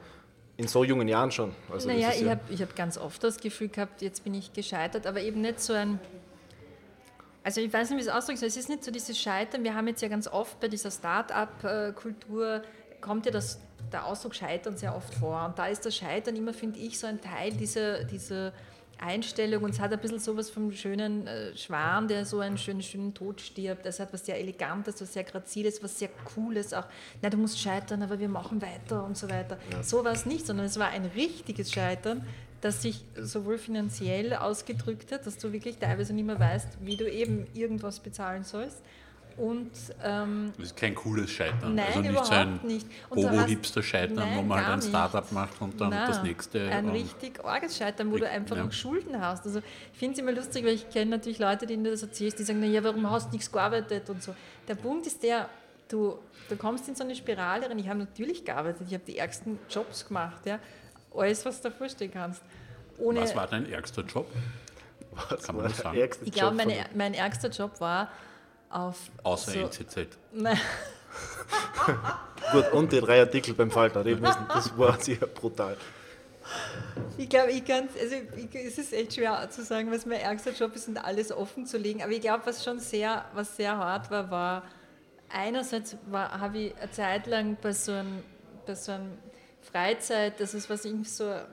In so jungen Jahren schon. Also naja, ich ja habe hab ganz oft das Gefühl gehabt, jetzt bin ich gescheitert, aber eben nicht so ein. Also ich weiß nicht, wie es ausdrücken soll. Es ist nicht so dieses Scheitern. Wir haben jetzt ja ganz oft bei dieser Start-up-Kultur, kommt ja das der Ausdruck Scheitern sehr oft vor. Und da ist das Scheitern immer, finde ich, so ein Teil dieser, dieser Einstellung und es hat ein bisschen sowas vom schönen äh, Schwan, der so einen schönen, schönen Tod stirbt. Es hat was sehr Elegantes, was sehr Graziles, was sehr Cooles auch. Na, du musst scheitern, aber wir machen weiter und so weiter. So war es nicht, sondern es war ein richtiges Scheitern, das sich sowohl finanziell ausgedrückt hat, dass du wirklich teilweise nicht mehr weißt, wie du eben irgendwas bezahlen sollst. Und ähm, Das ist kein cooles Scheitern. Nein, also nicht überhaupt so ein nicht. Bobo-Hipster-Scheitern, wo man halt ein nicht. Startup macht und dann Nein, das nächste. Ein richtig arges Scheitern, wo du einfach Ja. noch Schulden hast. Also ich finde es immer lustig, weil ich kenne natürlich Leute, denen du das erzählst, die sagen, naja, warum hast du nichts gearbeitet und so. Der Punkt ist der, du, du kommst in so eine Spirale rein. Ich habe natürlich gearbeitet, ich habe die ärgsten Jobs gemacht, ja. Alles, was du dir vorstellen kannst. Ohne, Was war dein ärgster Job? Was Kann man war sagen? ich glaube, mein ärgster Job war auf... Außer so, NZZ. Nein, [LAUGHS] Gut, und die drei Artikel beim Falter, die müssen, das war sehr brutal. Ich glaube, ich kann, also ich, es ist echt schwer zu sagen, was mein ärgster Job ist und alles offen zu legen. Aber ich glaube, was schon sehr, was sehr hart war, war einerseits war, habe ich eine Zeit lang bei so einem, bei so einem Freizeit, das ist was ich so eine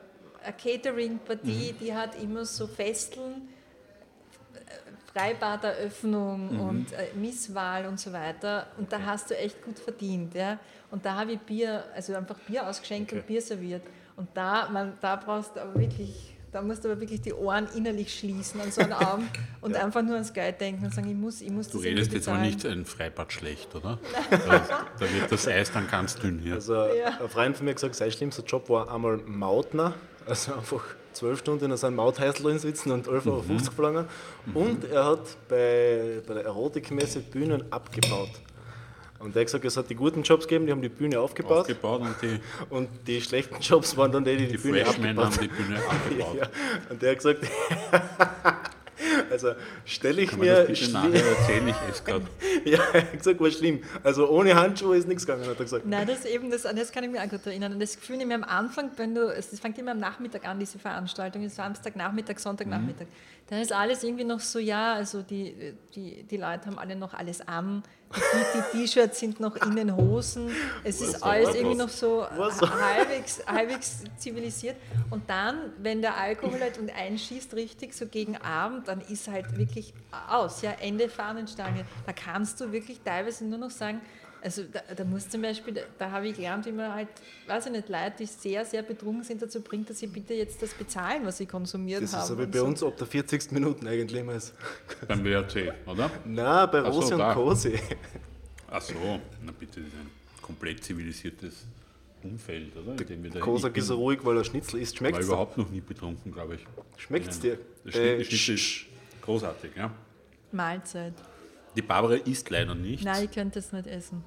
Catering-Partie, die hat immer so Festeln, Freibaderöffnung und äh, Misswahl und so weiter. Und da hast du echt gut verdient. Ja? Und da habe ich Bier, also einfach Bier ausgeschenkt und Bier serviert. Und da, man, da brauchst du aber wirklich, da musst du aber wirklich die Ohren innerlich schließen an so einem Abend [LAUGHS] und einfach nur ans Geld denken und sagen, ich muss, ich muss Du das redest jetzt aber nicht ein Freibad schlecht, oder? [LAUGHS] Da, da wird das Eis dann ganz dünn hier. Also Ja. ein Freund von mir hat gesagt, sein schlimmster Job war einmal Mautner, also einfach zwölf Stunden in so einem Mauthäusl drin sitzen und 11,50 Euro verlangen. Und er hat bei, bei der Erotikmesse Bühnen abgebaut. Und er hat gesagt, es hat die guten Jobs gegeben, die haben die Bühne aufgebaut. Aufgebaut und die, [LAUGHS] und die schlechten Jobs waren dann die, die die, die Bühne Freshmen abgebaut haben die Bühne [LAUGHS] abgebaut. Ja, und der hat gesagt, [LAUGHS] also stelle ich Kann mir das nachher erzählen? Ich esse gerade. [LAUGHS] Ja, er hat gesagt, war schlimm. Also ohne Handschuhe ist nichts gegangen, hat er gesagt. Nein, das eben, das, an das kann ich mich auch gut erinnern. Und das Gefühl nämlich am Anfang, wenn du, es fängt immer am Nachmittag an, diese Veranstaltung, ist Samstagnachmittag, Sonntagnachmittag. Dann ist alles irgendwie noch so, ja, also die, die, die Leute haben alle noch alles an, die, die T-Shirts sind noch in den Hosen, es ist alles irgendwie noch so [LAUGHS] halbwegs, halbwegs zivilisiert. Und dann, wenn der Alkohol halt und einschießt richtig, so gegen Abend, dann ist halt wirklich aus, ja, Ende Fahnenstange. Da kannst du wirklich teilweise nur noch sagen, also da, da muss zum Beispiel, da, habe ich gelernt, wie man halt, weiß ich nicht, Leute, die sehr, sehr betrunken sind, dazu bringt, dass sie bitte jetzt das bezahlen, was sie konsumiert Das haben. ist so wie und bei so. uns ab der 40. Minuten eigentlich immer. ist. Beim WRC, oder? Nein, bei Ach so, Rosi und. Cosi. Ach so, na bitte, das ist ein komplett zivilisiertes Umfeld, oder? Da- Kosak ist ruhig, weil er Schnitzel isst. war Schmeckt's dir? überhaupt noch nie betrunken, glaube ich. Schmeckt's Nein. dir? Das Äh, das Schnitzel ist großartig, ja. Mahlzeit. Die Barbara isst leider nicht. Nein, ich könnte es nicht essen.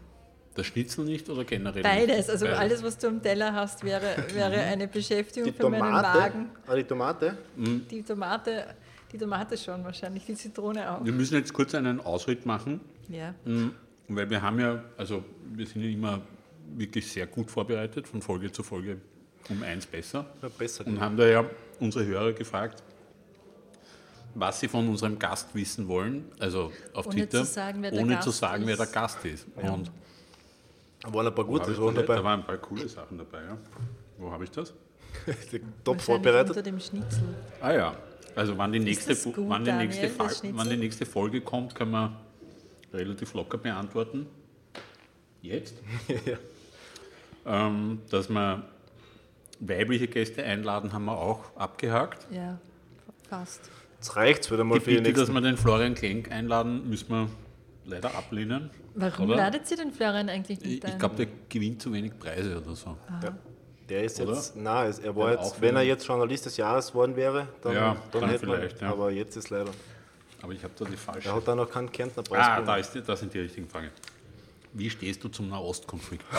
Das Schnitzel nicht oder generell Beides, nicht? also Beides. alles, was du am Teller hast, wäre, wäre eine Beschäftigung Die für meinen Tomate. Magen. Ah, die Tomate? Die Tomate, die Tomate schon wahrscheinlich, die Zitrone auch. Wir müssen jetzt kurz einen Ausritt machen, Ja. Mhm. weil wir haben ja, also wir sind ja immer wirklich sehr gut vorbereitet, von Folge zu Folge um eins besser. Ja, besser. Und haben da ja unsere Hörer gefragt, was sie von unserem Gast wissen wollen, also auf Ohne Twitter, zu sagen, ohne zu sagen, wer der ist. Gast ist. Und Da waren ein paar wo hab gute ich Sachen das? da dabei. waren ein paar coole Sachen dabei. Ja. Wo habe ich das? [LAUGHS] Top vorbereitet. Unter dem Schnitzel. Ah ja, also wann die nächste, gut, wann die nächste, wann die nächste Folge kommt, können wir relativ locker beantworten. Jetzt? [LAUGHS] ja. Ähm, dass wir weibliche Gäste einladen, haben wir auch abgehakt. Ja, fast. Jetzt reicht's wieder mal Die für die Bitte, dass nächsten. wir den Florian Klenk einladen, müssen wir leider ablehnen. Warum Oder? ladet sie den Florian eigentlich Ich, nicht ich ein? glaube, der gewinnt zu wenig Preise oder so. Ja. Der ist Oder? jetzt, nein, es- er war jetzt, wenn er jetzt Journalist des Jahres geworden wäre, dann, Ja, dann, dann hätte man, vielleicht, ja. aber jetzt ist leider. Aber ich habe da die falsche. Er hat da noch keinen Kärntner Preis ah, da, ist, die- da sind die richtigen Fragen. Wie stehst du zum Nahostkonflikt? [LAUGHS]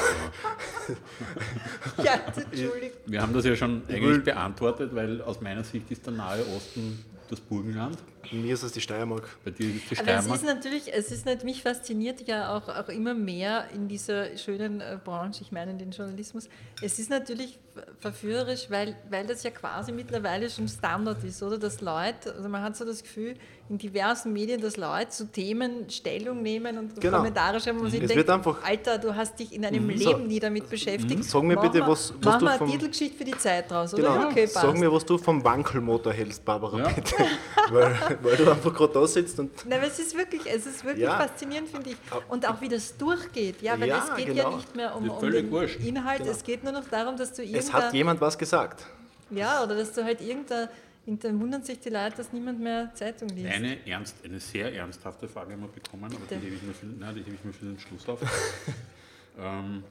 Ja, Entschuldigung. Wir haben das ja schon eigentlich beantwortet, weil aus meiner Sicht ist der Nahe Osten das Burgenland. Mir ist es die Steiermark. Bei dir ist die Aber es Steiermark. ist natürlich, es ist nicht, mich fasziniert ja auch, auch immer mehr in dieser schönen äh, Branche, ich meine den Journalismus. Es ist natürlich ver- verführerisch, weil, weil das ja quasi mittlerweile schon Standard ist, oder? Dass Leute, also man hat so das Gefühl, in diversen Medien, dass Leute zu Themen Stellung nehmen und Genau. Kommentare schreiben, wo man sich Es denkt, wird einfach- Alter, du hast dich in einem So. Leben nie damit beschäftigt. Sag mir Mach bitte, mal- was- was mach du mal eine Titelgeschichte für die Zeit draus, oder? Genau. Okay, passt. Sag mir, was du vom Wankelmotor hältst, Barbara, Ja. bitte. [LAUGHS] weil, [LAUGHS] weil du einfach gerade da sitzt und Nein, aber es ist wirklich, es ist wirklich Ja. faszinierend, finde ich. Und auch wie das durchgeht. Ja, weil Ja, es geht genau. ja nicht mehr um, um den wurscht. Inhalt, Genau. es geht nur noch darum, dass du es hat jemand was gesagt. ja, oder dass du halt irgendein, dann wundern sich die Leute, dass niemand mehr Zeitung liest. Eine, ernst, eine sehr ernsthafte Frage haben wir bekommen, aber die hebe ich mir für, nein, die hebe ich mir für den Schluss auf. [LAUGHS] ähm,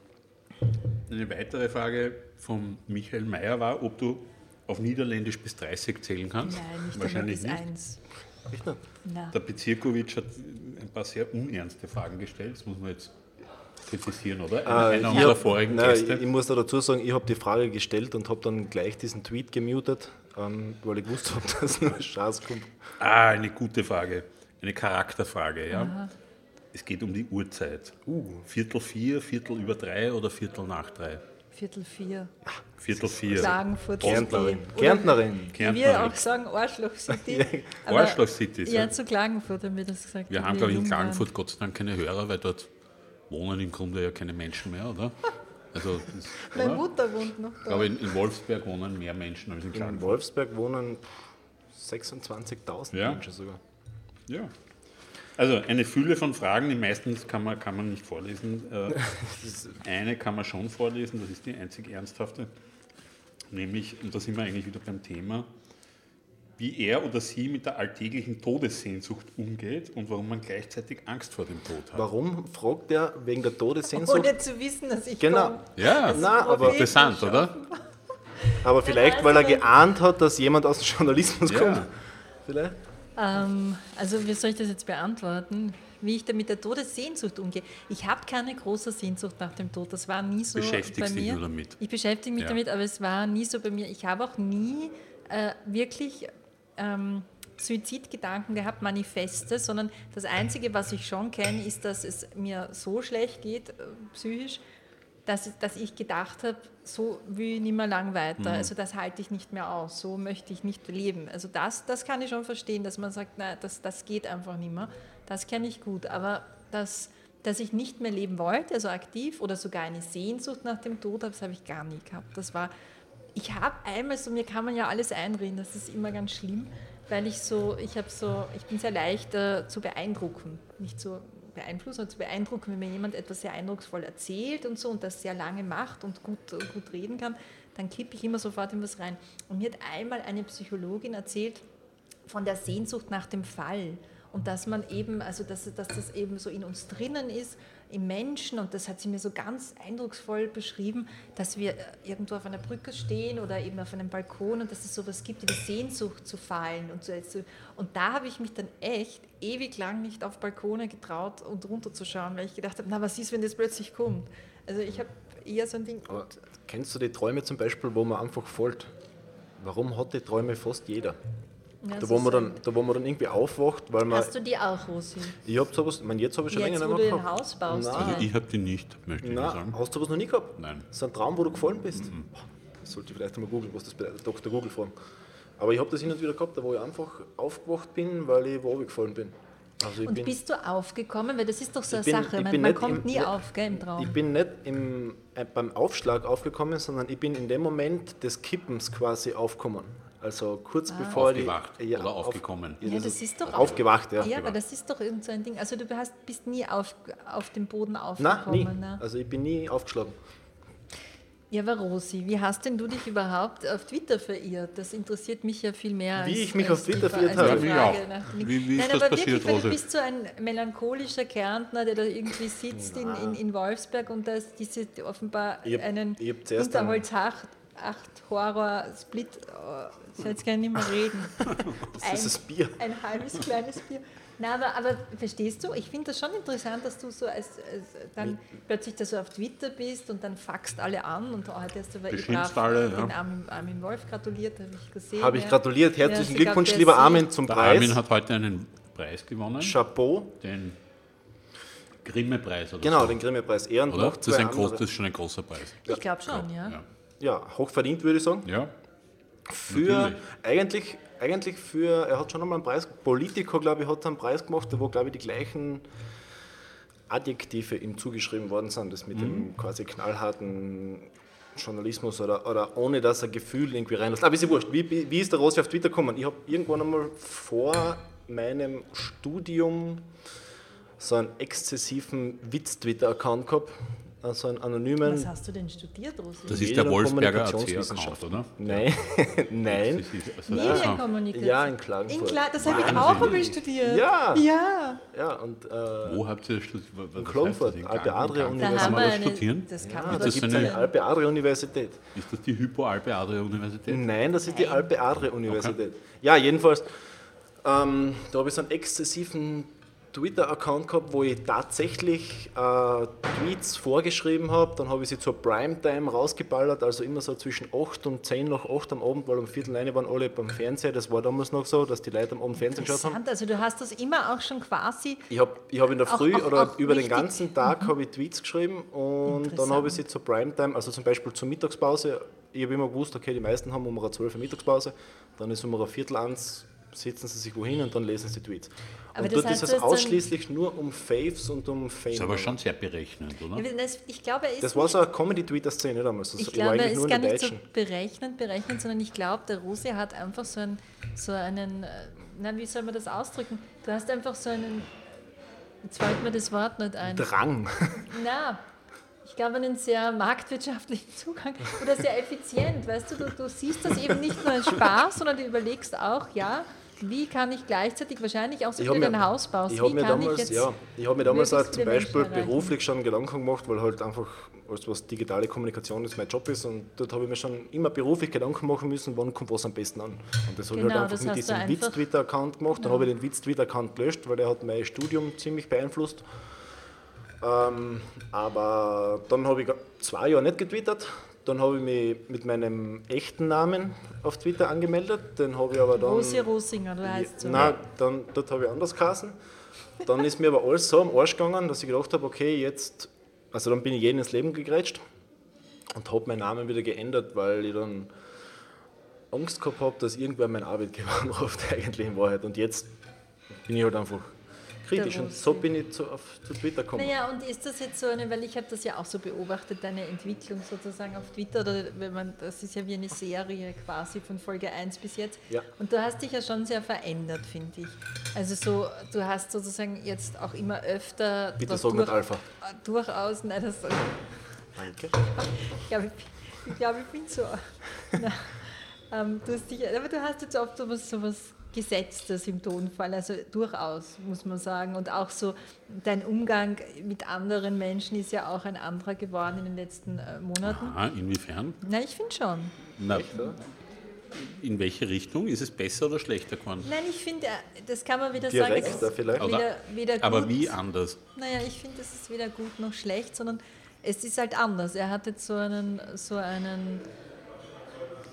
eine weitere Frage von Michael Mayer war, ob du auf Niederländisch bis 30 zählen kannst. Nein, nicht Wahrscheinlich nicht. bis eins. Echt nicht? Na. Der Bezirkowitsch hat ein paar sehr unernste Fragen gestellt, das muss man jetzt kritisieren, oder? Äh, einer ich unserer hab- vorigen nein, Gäste. Ich, muss da dazu sagen, ich habe die Frage gestellt und habe dann gleich diesen Tweet gemutet, ähm, weil ich gewusst habe, [LAUGHS] dass nur Chance kommt. Ah, eine gute Frage. Eine Charakterfrage, ja. Es geht um die Uhrzeit. Uh. Viertel vier, Viertel über drei oder Viertel nach drei? Viertel vier. Viertel vier. Klagenfurt Kärntnerin. Kärntnerin. Wie wir Kärntnerin. auch sagen, Arschloch City. [LAUGHS] Arschloch City, Ja, zu Klagenfurt haben wir das gesagt. Wir haben, glaube ich, in waren. Klagenfurt Gott sei Dank keine Hörer, weil dort wohnen im Grunde ja keine Menschen mehr, oder? Also, das, [LAUGHS] Meine oder? Mutter wohnt noch Ich da. glaube, in, in Wolfsberg wohnen mehr Menschen als in In Klagenfurt. Wolfsberg wohnen 26.000 Ja. Menschen sogar. Ja. Also eine Fülle von Fragen, die meisten kann man, kann man nicht vorlesen. Äh, [LAUGHS] eine kann man schon vorlesen, das ist die einzig ernsthafte. Nämlich, und da sind wir eigentlich wieder beim Thema, wie er oder sie mit der alltäglichen Todessehnsucht umgeht und warum man gleichzeitig Angst vor dem Tod hat. Warum fragt er wegen der Todessehnsucht? Ohne zu wissen, dass ich Genau. komme. Ja, Na, aber, interessant, oder? aber vielleicht, weil er geahnt hat, dass jemand aus dem Journalismus Ja. kommt. Vielleicht? Ähm, also wie soll ich das jetzt beantworten? Wie ich da mit der Todessehnsucht umgehe. Ich habe keine große Sehnsucht nach dem Tod. Das war nie so bei dich mir. nur damit. Ich beschäftige mich Ja. damit, aber es war nie so bei mir. Ich habe auch nie äh, wirklich ähm, Suizidgedanken gehabt, Manifeste, sondern das Einzige, was ich schon kenne, ist, dass es mir so schlecht geht, äh, psychisch, dass, dass ich gedacht habe, so will ich nicht mehr lang weiter. Also das halte ich nicht mehr aus, so möchte ich nicht leben. Also das, das kann ich schon verstehen, dass man sagt, nein, das, das geht einfach nicht mehr. Das kenne ich gut. Aber das, dass ich nicht mehr leben wollte, also aktiv oder sogar eine Sehnsucht nach dem Tod, das habe ich gar nie gehabt. Das war, ich habe einmal so, mir kann man ja alles einreden, das ist immer ganz schlimm, weil ich so, ich habe so, ich bin sehr leicht äh, zu beeindrucken, nicht zu beeinflussen, sondern zu beeindrucken, wenn mir jemand etwas sehr eindrucksvoll erzählt und so und das sehr lange macht und gut, gut reden kann, dann kippe ich immer sofort in was rein. Und mir hat einmal eine Psychologin erzählt von der Sehnsucht nach dem Fall und dass man eben, also dass, dass das eben so in uns drinnen ist, im Menschen und das hat sie mir so ganz eindrucksvoll beschrieben, dass wir äh, irgendwo auf einer Brücke stehen oder eben auf einem Balkon und dass es sowas gibt, wie die Sehnsucht zu fallen und so. Und da habe ich mich dann echt ewig lang nicht auf Balkone getraut und runterzuschauen, weil ich gedacht habe, na was ist, wenn das plötzlich kommt? Also ich habe eher so ein Ding, Aber kennst du die Träume zum Beispiel, wo man einfach folgt? Warum hat die Träume fast jeder? Ja, Da so wo, man dann, da, wo man dann irgendwie aufwacht, weil man. Hast du die auch, Rosi? Ich hab sowas, ich meine, jetzt habe ich schon Jetzt, länger wo nicht du mehr ein Haus baust, Nein. Also ich habe die nicht, möchte ich nur Nein, sagen. hast du was noch nie gehabt? Nein. Das ist ein Traum, wo du gefallen bist. Das sollte ich vielleicht einmal googeln, was das bedeutet. Dr. Google fragen. Aber ich habe das hin und wieder gehabt, da wo ich einfach aufgewacht bin, weil ich wo gefallen bin. Also ich Und bin, bist du aufgekommen? Weil das ist doch so eine bin- Sache. ich Man, man kommt im- nie auf gell, im Traum. Ich bin nicht im, äh, beim Aufschlag aufgekommen, sondern ich bin in dem Moment des Kippens quasi aufgekommen. Also kurz bevor Aufgewacht die, ja, oder auf- aufgekommen. ja, das ist doch aufgewacht, ja. Ja, aber das ist doch irgend so ein Ding. Also du hast, bist nie auf, auf dem Boden Nein, aufgekommen. nie. Ne? Also ich bin nie aufgeschlagen. Ja, aber Rosi, wie hast denn du dich überhaupt auf Twitter verirrt? Das interessiert mich ja viel mehr. Wie als, ich mich als auf Twitter verirrt habe? Mich Frage auch. Wie- wie ist Nein, das aber passiert, wirklich, weil Rosi? du bist so ein melancholischer Kärntner, der da irgendwie sitzt in, in, in Wolfsberg und da ist diese offenbar Ich hab- einen ich hab zuerst acht Horror-Split, oh, ich soll jetzt gar nicht mehr reden. [LAUGHS] Das ist das Bier. Ein halbes kleines Bier. Na, aber, aber verstehst du, ich finde das schon interessant, dass du so als, als dann plötzlich da so auf Twitter bist und dann faxt alle an und oh, heute hast du brav alle, den ja. Armin, Armin Wolf gratuliert, habe ich gesehen. Habe ich ja. gratuliert. Ja, Herzlichen sogar Glückwunsch, lieber. Armin, zum Der Preis. Armin hat heute einen Preis gewonnen, Chapeau. den Grimme-Preis oder Genau, so. den Grimme-Preis. Noch Das ist, ein groß, das ist schon ein großer Preis. Ich glaube schon, ja. Ja. Ja, hochverdient würde ich sagen. ja. Für Natürlich. eigentlich, eigentlich für, er hat schon einmal einen Preis, Politico, glaube ich, hat einen Preis gemacht, wo, glaube ich, die gleichen Adjektive ihm zugeschrieben worden sind, das mit Mhm. dem quasi knallharten Journalismus oder, oder ohne dass er Gefühl irgendwie reinlässt. Aber ist ja wurscht. Wie, wie wie ist der Rossi auf Twitter gekommen? Ich habe irgendwann einmal vor meinem Studium so einen exzessiven Witz-Twitter-Account gehabt, also einen anonymen. Was hast du denn studiert, Rosi? Das ist der Wolfsberger Kommunikationswissenschaft. AC-Account, oder? Nein, [LAUGHS] nein. Das ist, also, Medienkommunikation. Ja, in Klagenfurt. In Kla das habe ich auch einmal studiert. Ja. Ja. Ja, und äh, Wo habt ihr das studiert? Heißt Klagenfurt? In Alpe? Adria Da Universität. haben man wir das studieren? Das kann ja, man da das gibt es so eine eine- Alpe Adria Universität. Ist das die Hypo Alpe Adria Universität? Nein, das ist die Alpe Adria Universität. Ja, jedenfalls, ähm, da habe ich so einen exzessiven Twitter-Account gehabt, wo ich tatsächlich äh, Tweets vorgeschrieben habe. Dann habe ich sie zur Primetime rausgeballert, also immer so zwischen 8 und 10 nach 8 am Abend, weil um Viertel eine waren alle beim Fernseher. Das war damals noch so, dass die Leute am Abend Fernsehen geschaut haben. Also du hast das immer auch schon quasi Ich habe ich hab in der Auch- Früh auch- oder auch über den wichtig. Mhm. ganzen Tag habe ich Tweets geschrieben und dann habe ich sie zur Primetime, also zum Beispiel zur Mittagspause. Ich habe immer gewusst, okay, die meisten haben um eine 12 Uhr Mittagspause, dann ist um Viertel eins, setzen sie sich wohin und dann lesen sie Tweets. Aber und das dort heißt, ist du es ausschließlich nur um Faves und um Fame. Das ist aber schon sehr berechnend, oder? Das- Ich glaube, er ist das war so eine Comedy-Twitter-Szene damals. Das ich glaube, er eigentlich ist gar nicht so berechnend, berechnend, sondern ich glaube, der Rosi hat einfach so, ein, so einen, äh, na, wie soll man das ausdrücken? Du hast einfach so einen, jetzt fällt mir das Wort nicht ein. Drang. [LAUGHS] Na, ich glaube, einen sehr marktwirtschaftlichen Zugang oder sehr effizient. Weißt du, du, du siehst das eben nicht nur als Spaß, sondern du überlegst auch, ja, wie kann ich gleichzeitig wahrscheinlich auch so Ich habe dein mir, Haus baust, ich wie hab mir damals, ich ja, ich habe mir damals auch zum Beispiel beruflich schon Gedanken gemacht, weil halt einfach alles, was digitale Kommunikation ist, mein Job ist und dort habe ich mir schon immer beruflich Gedanken machen müssen, wann kommt was am besten an. Und das habe ich Genau, halt einfach das mit diesem einfach- Witz-Twitter-Account gemacht. Dann habe ich den Witz-Twitter-Account gelöscht, weil der hat mein Studium ziemlich beeinflusst. Ähm, aber dann habe ich zwei Jahre nicht getwittert. Dann habe ich mich mit meinem echten Namen auf Twitter angemeldet. Den habe ich aber dann. Rosi Rosinger, du heißt so. Nein, dann, dort habe ich anders geheißen. Dann ist mir aber alles so am Arsch gegangen, dass ich gedacht habe, okay, jetzt, also dann bin ich jeden ins Leben gegrätscht und habe meinen Namen wieder geändert, weil ich dann Angst gehabt habe, dass irgendwer mein Arbeitgeber [LAUGHS] anruft, eigentlich in Wahrheit. Und jetzt bin ich halt einfach kritisch und so bin ich zu, auf, zu Twitter gekommen. Naja, und ist das jetzt so eine, weil ich habe das ja auch so beobachtet, deine Entwicklung sozusagen auf Twitter, oder wenn man, das ist ja wie eine Serie quasi von Folge 1 bis jetzt. Ja. Und du hast dich ja schon sehr verändert, finde ich. Also so, du hast sozusagen jetzt auch immer öfter Bitte sag nicht Alpha. durchaus, nein, das, Danke. ich glaube, ich, ich, glaub, ich bin so. [LAUGHS] Na, ähm, du hast dich, aber du hast jetzt oft sowas, sowas Gesetztes im Tonfall, also durchaus, muss man sagen. Und auch so dein Umgang mit anderen Menschen ist ja auch ein anderer geworden in den letzten äh, Monaten. Aha, inwiefern? Na, ich finde schon. Na, in welche Richtung? Ist es besser oder schlechter geworden? Nein, ich finde, äh, das kann man wieder sagen. es Direkter ist vielleicht. Weder, weder gut, Aber wie anders? Naja, ich finde, es ist weder gut noch schlecht, sondern es ist halt anders. Er hat jetzt so einen, so einen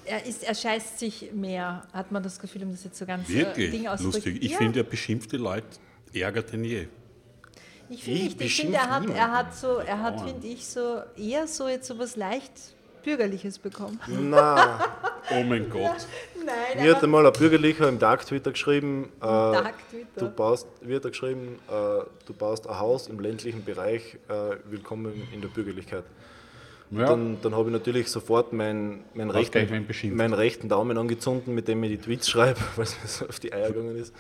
er, ist, er scheißt sich mehr, hat man das Gefühl, um das jetzt so ganz äh, Wirklich Ding auszudrücken. lustig. Ich ja, finde, ja, beschimpfte Leute ärger denn je. ich finde Ich. Ich finde, er hat, er hat so, er hat, finde ich, so eher so jetzt so was leicht Bürgerliches bekommen. Na, [LAUGHS] Oh mein Gott. Nein, mir hat einmal ein Bürgerlicher im Dark Twitter geschrieben, äh, Dark Twitter. du baust, wird er geschrieben, äh, du baust ein Haus im ländlichen Bereich, äh, willkommen in der Bürgerlichkeit. Ja, Dann, dann habe ich natürlich sofort meinen, wen rechten, meinen rechten Daumen angezündet, mit dem ich die Tweets schreibe, [LAUGHS] weil es mir so auf die Eier gegangen ist.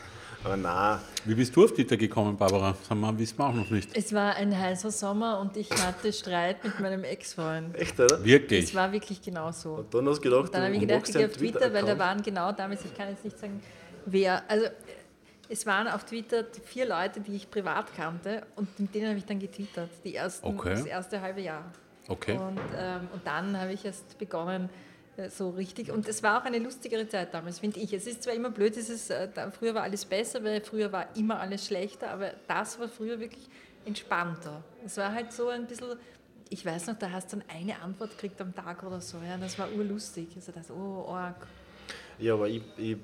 Aber na, wie bist du auf Twitter gekommen, Barbara? Das haben wir, wissen wir auch noch nicht. es war ein heißer Sommer und ich hatte Streit mit meinem Ex-Freund. echt, oder? Wirklich? Es war wirklich genau so. Und dann hast du gedacht, Dann habe ich gedacht, ich gehe auf Twitter, weil da waren genau damals, ich kann jetzt nicht sagen, wer. Also es waren auf Twitter vier Leute, die ich privat kannte und mit denen habe ich dann getwittert, die ersten, Okay. das erste halbe Jahr. Okay. Und, ähm, und dann habe ich erst begonnen, äh, so richtig. Und es war auch eine lustigere Zeit damals, finde ich. Es ist zwar immer blöd, dieses, äh, früher war alles besser, weil früher war immer alles schlechter, aber das war früher wirklich entspannter. Es war halt so ein bisschen, ich weiß noch, da hast du dann eine Antwort gekriegt am Tag oder so, ja, das war urlustig. Also das, oh, arg. Ja, aber ich, ich,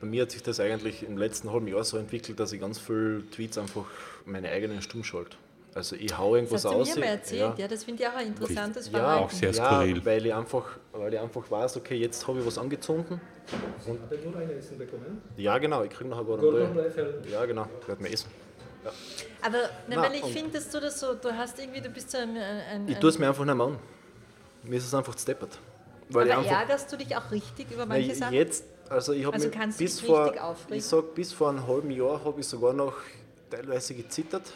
bei mir hat sich das eigentlich im letzten halben Jahr so entwickelt, dass ich ganz viele Tweets einfach meine eigenen stumm schalte. Also ich hau irgendwas Das hast du aus. mir mal erzählt, ja, das finde ich auch ein interessantes ja, Verhalten. auch sehr ja, skurril. weil ich einfach, weil ich einfach weiß, okay, jetzt habe ich was angezogen. Hat er nur ein Essen bekommen? Ja, genau, ich kriege nachher gerade. Leifeld. Ja, genau, ich werde mir essen. Aber na, Na, weil ich und- finde, dass du das so, du hast irgendwie, du bist so ein, ein, Ich ein tue es mir einfach nicht mehr an. Mir ist es einfach steppert. Weil aber einfach, ärgerst du dich auch richtig über Nein, manche Sachen? Jetzt, also ich habe Also du bis vor, richtig aufregen? ich sag, bis vor einem halben Jahr habe ich sogar noch teilweise gezittert.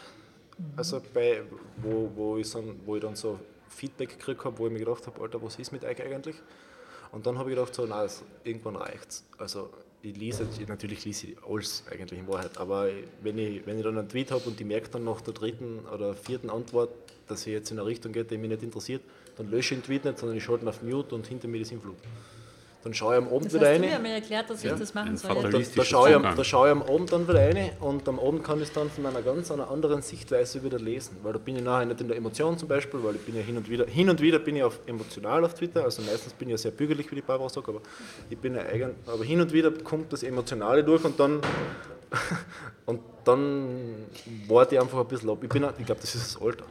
Also bei, wo, wo, ich so, wo ich dann so Feedback gekriegt habe, wo ich mir gedacht habe, Alter, was ist mit euch eigentlich? Und dann habe ich gedacht, so, nein, es- irgendwann reicht's. Also ich lese, natürlich lese ich alles eigentlich in Wahrheit, aber wenn ich, wenn ich dann einen Tweet habe und ich merke dann nach der dritten oder vierten Antwort, dass sie jetzt in eine Richtung geht, die mich nicht interessiert, dann lösche ich den Tweet nicht, sondern ich schalte ihn auf Mute und hinter mir die Sinnflut. Dann schaue ich am Abend das wieder hast rein. du mir mal erklärt, dass Ja. ich das machen soll. Da, da, schaue ich, da schaue ich am Abend dann wieder rein und am Abend kann ich es dann von einer ganz einer anderen Sichtweise wieder lesen, weil da bin ich nachher nicht in der Emotion zum Beispiel, weil ich bin ja hin und wieder, hin und wieder bin ich auf, emotional auf Twitter, also meistens bin ich ja sehr bügelig, wie die Barbara sagt, aber ich bin ja eigen, aber hin und wieder kommt das Emotionale durch und dann [LAUGHS] und dann warte ich einfach ein bisschen ab. Ich, bin, ich glaube, das ist das Alter.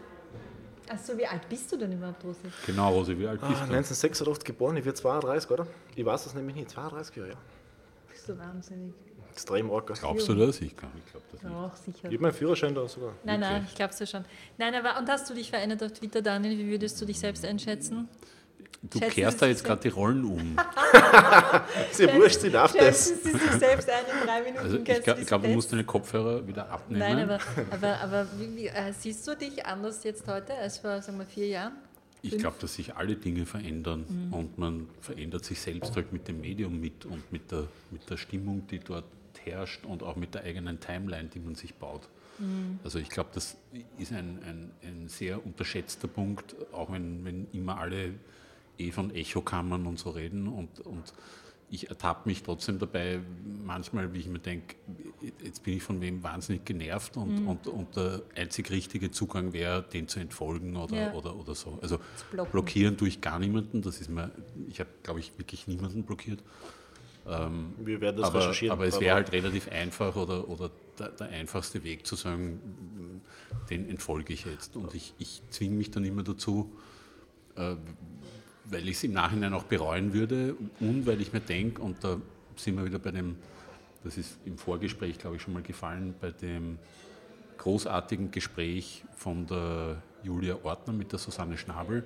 Achso, wie alt bist du denn überhaupt, Rosi? Genau, Rosi, wie alt Ah, bist du? 1986 geboren, ich werde 32, oder? Ich weiß das nämlich nicht, 32 Jahre, ja. Bist du wahnsinnig? Extrem arg. Glaubst du das? Ich glaube ich glaub das nicht. Sicher. Ich habe meinen Führerschein da sogar. Nein, nein, Wirklich? ich glaube es ja schon. Nein, aber und hast du dich verändert auf Twitter, Daniel? Wie würdest du dich selbst einschätzen? Du Schätzen kehrst Sie da jetzt gerade die Rollen um. [LAUGHS] Ist ja wurscht, ich darf das. Schätzen Sie sich selbst ein in drei Minuten? Also ich glaube, glaub, du musst deine Kopfhörer wieder abnehmen. Nein, aber, aber, aber wie, wie, äh, siehst du dich anders jetzt heute als vor sagen wir, vier Jahren? Ich glaube, dass sich alle Dinge verändern Mhm. und man verändert sich selbst halt mit dem Medium mit und mit der, mit der Stimmung, die dort herrscht und auch mit der eigenen Timeline, die man sich baut. Mhm. Also ich glaube, das ist ein, ein, ein sehr unterschätzter Punkt, auch wenn, wenn immer alle eh von Echokammern und so reden und, und ich ertappe mich trotzdem dabei, manchmal, wie ich mir denke, jetzt bin ich von wem wahnsinnig genervt und, Mhm. und, und der einzig richtige Zugang wäre, den zu entfolgen oder, Ja. oder, oder so. Also blockieren tue ich gar niemanden, das ist mir, ich habe, glaube ich, wirklich niemanden blockiert. Wir werden das aber, recherchieren. aber es wäre halt relativ einfach oder, oder der, der einfachste Weg zu sagen, den entfolge ich jetzt. Und ich, ich zwinge mich dann immer dazu, äh, weil ich es im Nachhinein auch bereuen würde und weil ich mir denke, und da sind wir wieder bei dem, das ist im Vorgespräch, glaube ich, schon mal gefallen, bei dem großartigen Gespräch von der Julia Ortner mit der Susanne Schnabel,